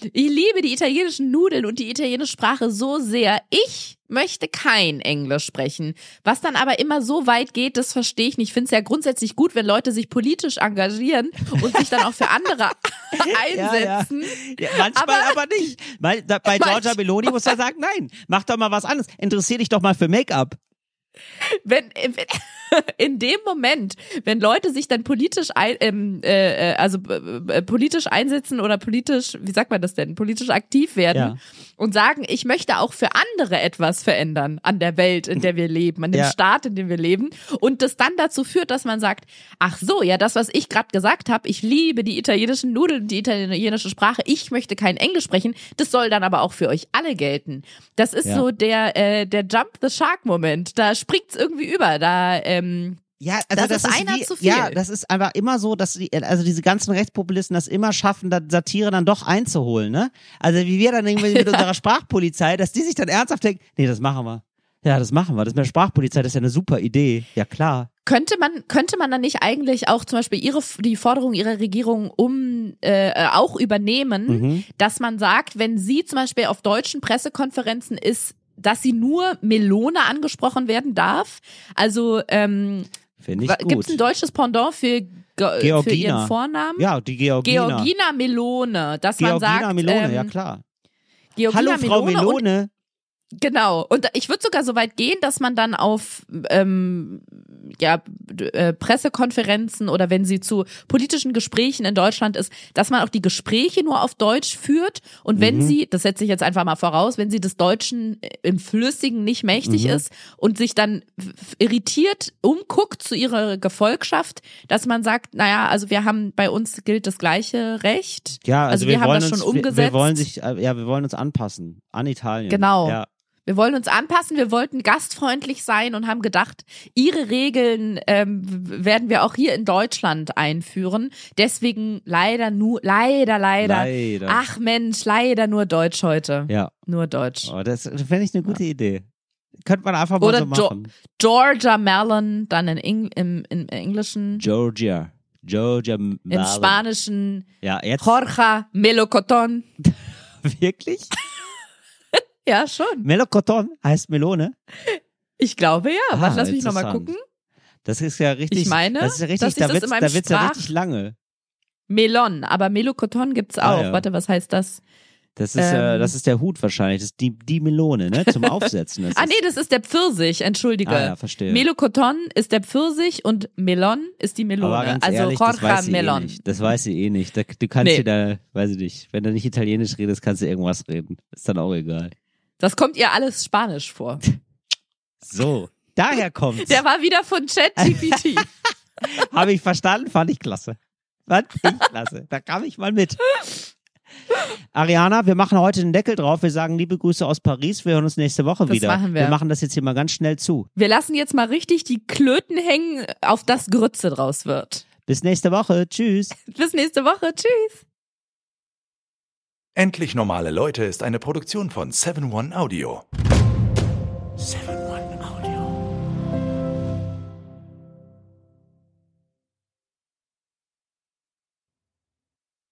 Ich liebe die italienischen Nudeln und die italienische Sprache so sehr. Ich möchte kein Englisch sprechen. Was dann aber immer so weit geht, das verstehe ich nicht. Ich finde es ja grundsätzlich gut, wenn Leute sich politisch engagieren und sich dann auch für andere einsetzen. Ja, manchmal aber, Aber- nicht. Weil, da, bei Giorgia Meloni muss man sagen, nein, mach doch mal was anderes. Interessier dich doch mal für Make-up. wenn, wenn in dem Moment, wenn Leute sich dann politisch ein, ähm, äh, äh, also äh, äh, politisch einsetzen oder politisch, wie sagt man das denn, politisch aktiv werden Ja. und sagen, ich möchte auch für andere etwas verändern an der Welt, in der wir leben, an dem Ja. Staat, in dem wir leben und das dann dazu führt, dass man sagt, ach so, ja, das, was ich gerade gesagt habe, ich liebe die italienischen Nudeln, die italienische Sprache, ich möchte kein Englisch sprechen, das soll dann aber auch für euch alle gelten. Das ist Ja. so der äh, der Jump the Shark Moment. Da springt's irgendwie über. Da ähm, Ja, also Das das, ist einer wie, zu viel. Ja, das ist einfach immer so, dass die, also diese ganzen Rechtspopulisten das immer schaffen, da Satire dann doch einzuholen, ne? Also wie wir dann irgendwie mit unserer Sprachpolizei, dass die sich dann ernsthaft denken, nee, das machen wir. Ja, das machen wir. Das mit der Sprachpolizei, das ist ja eine super Idee. Ja, klar. könnte man könnte man dann nicht eigentlich auch zum Beispiel ihre die Forderung ihrer Regierung um äh, auch übernehmen, Mhm. dass man sagt, wenn sie zum Beispiel auf deutschen Pressekonferenzen ist, dass sie nur Melone angesprochen werden darf. Also ähm, gibt es ein deutsches Pendant für, Ge- für Georgina. ihren Vornamen? Ja, die Georgina. Georgina Melone, dass man Georgina sagt, Melone, ähm, ja klar. Georgina Hallo Frau Melone und Melone. Genau. Und ich würde sogar so weit gehen, dass man dann auf ähm, ja, äh, Pressekonferenzen oder wenn sie zu politischen Gesprächen in Deutschland ist, dass man auch die Gespräche nur auf Deutsch führt. Und wenn Mhm. sie, das setze ich jetzt einfach mal voraus, wenn sie des Deutschen äh, im Flüssigen nicht mächtig Mhm. ist und sich dann irritiert umguckt zu ihrer Gefolgschaft, dass man sagt, naja, also wir haben, bei uns gilt das gleiche Recht. Ja, also, Also wir, wir haben das uns, schon wir, wir umgesetzt. wollen sich, äh, ja, wir wollen uns anpassen an Italien. Genau. Ja. Wir wollen uns anpassen, wir wollten gastfreundlich sein und haben gedacht, ihre Regeln ähm, werden wir auch hier in Deutschland einführen. Deswegen leider nur, leider, leider. Leider. Ach Mensch, leider nur Deutsch heute. Ja. Nur Deutsch. Oh, das fände ich eine gute Idee. Könnte man einfach mal Oder so machen. Georgia Mellon, dann in, Eng im, im Englischen, Georgia. Georgia im Melon. Spanischen Ja, jetzt Jorge Melocoton. wirklich? Ja, schon. Melocoton heißt Melone. Ich glaube ja. Ah, Warte, lass mich nochmal gucken. Das ist ja richtig. Ich meine, das ist ja richtig, da da wird's ja richtig lange. Melon, aber Melokoton gibt's Ah, auch. ja. Warte, was heißt das? Das ist, äh, Ähm. das ist der Hut wahrscheinlich. Das ist die, die Melone, ne? Zum Aufsetzen. Ah, ist, nee, das ist der Pfirsich, entschuldige. ah, ja, verstehe. Melokoton ist der Pfirsich und Melon ist die Melone. Aber ganz also ehrlich, das Jorge weiß sie Melon. eh nicht. Das weiß sie eh nicht. Da, du kannst Nee. dir da, weiß ich nicht, wenn du nicht Italienisch redest, kannst du irgendwas reden. Ist dann auch egal. Das kommt ihr alles Spanisch vor. So, daher kommt's. Der war wieder von ChatGPT. Habe ich verstanden, fand ich klasse. Fand ich klasse. Da kam ich mal mit. Ariana, wir machen heute den Deckel drauf. Wir sagen liebe Grüße aus Paris. Wir hören uns nächste Woche Das wieder. machen wir. wir machen das jetzt hier mal ganz schnell zu. Wir lassen jetzt mal richtig die Klöten hängen, auf das Grütze draus wird. Bis nächste Woche. Tschüss. Bis nächste Woche. Tschüss. Endlich normale Leute ist eine Produktion von 7 One Audio. 7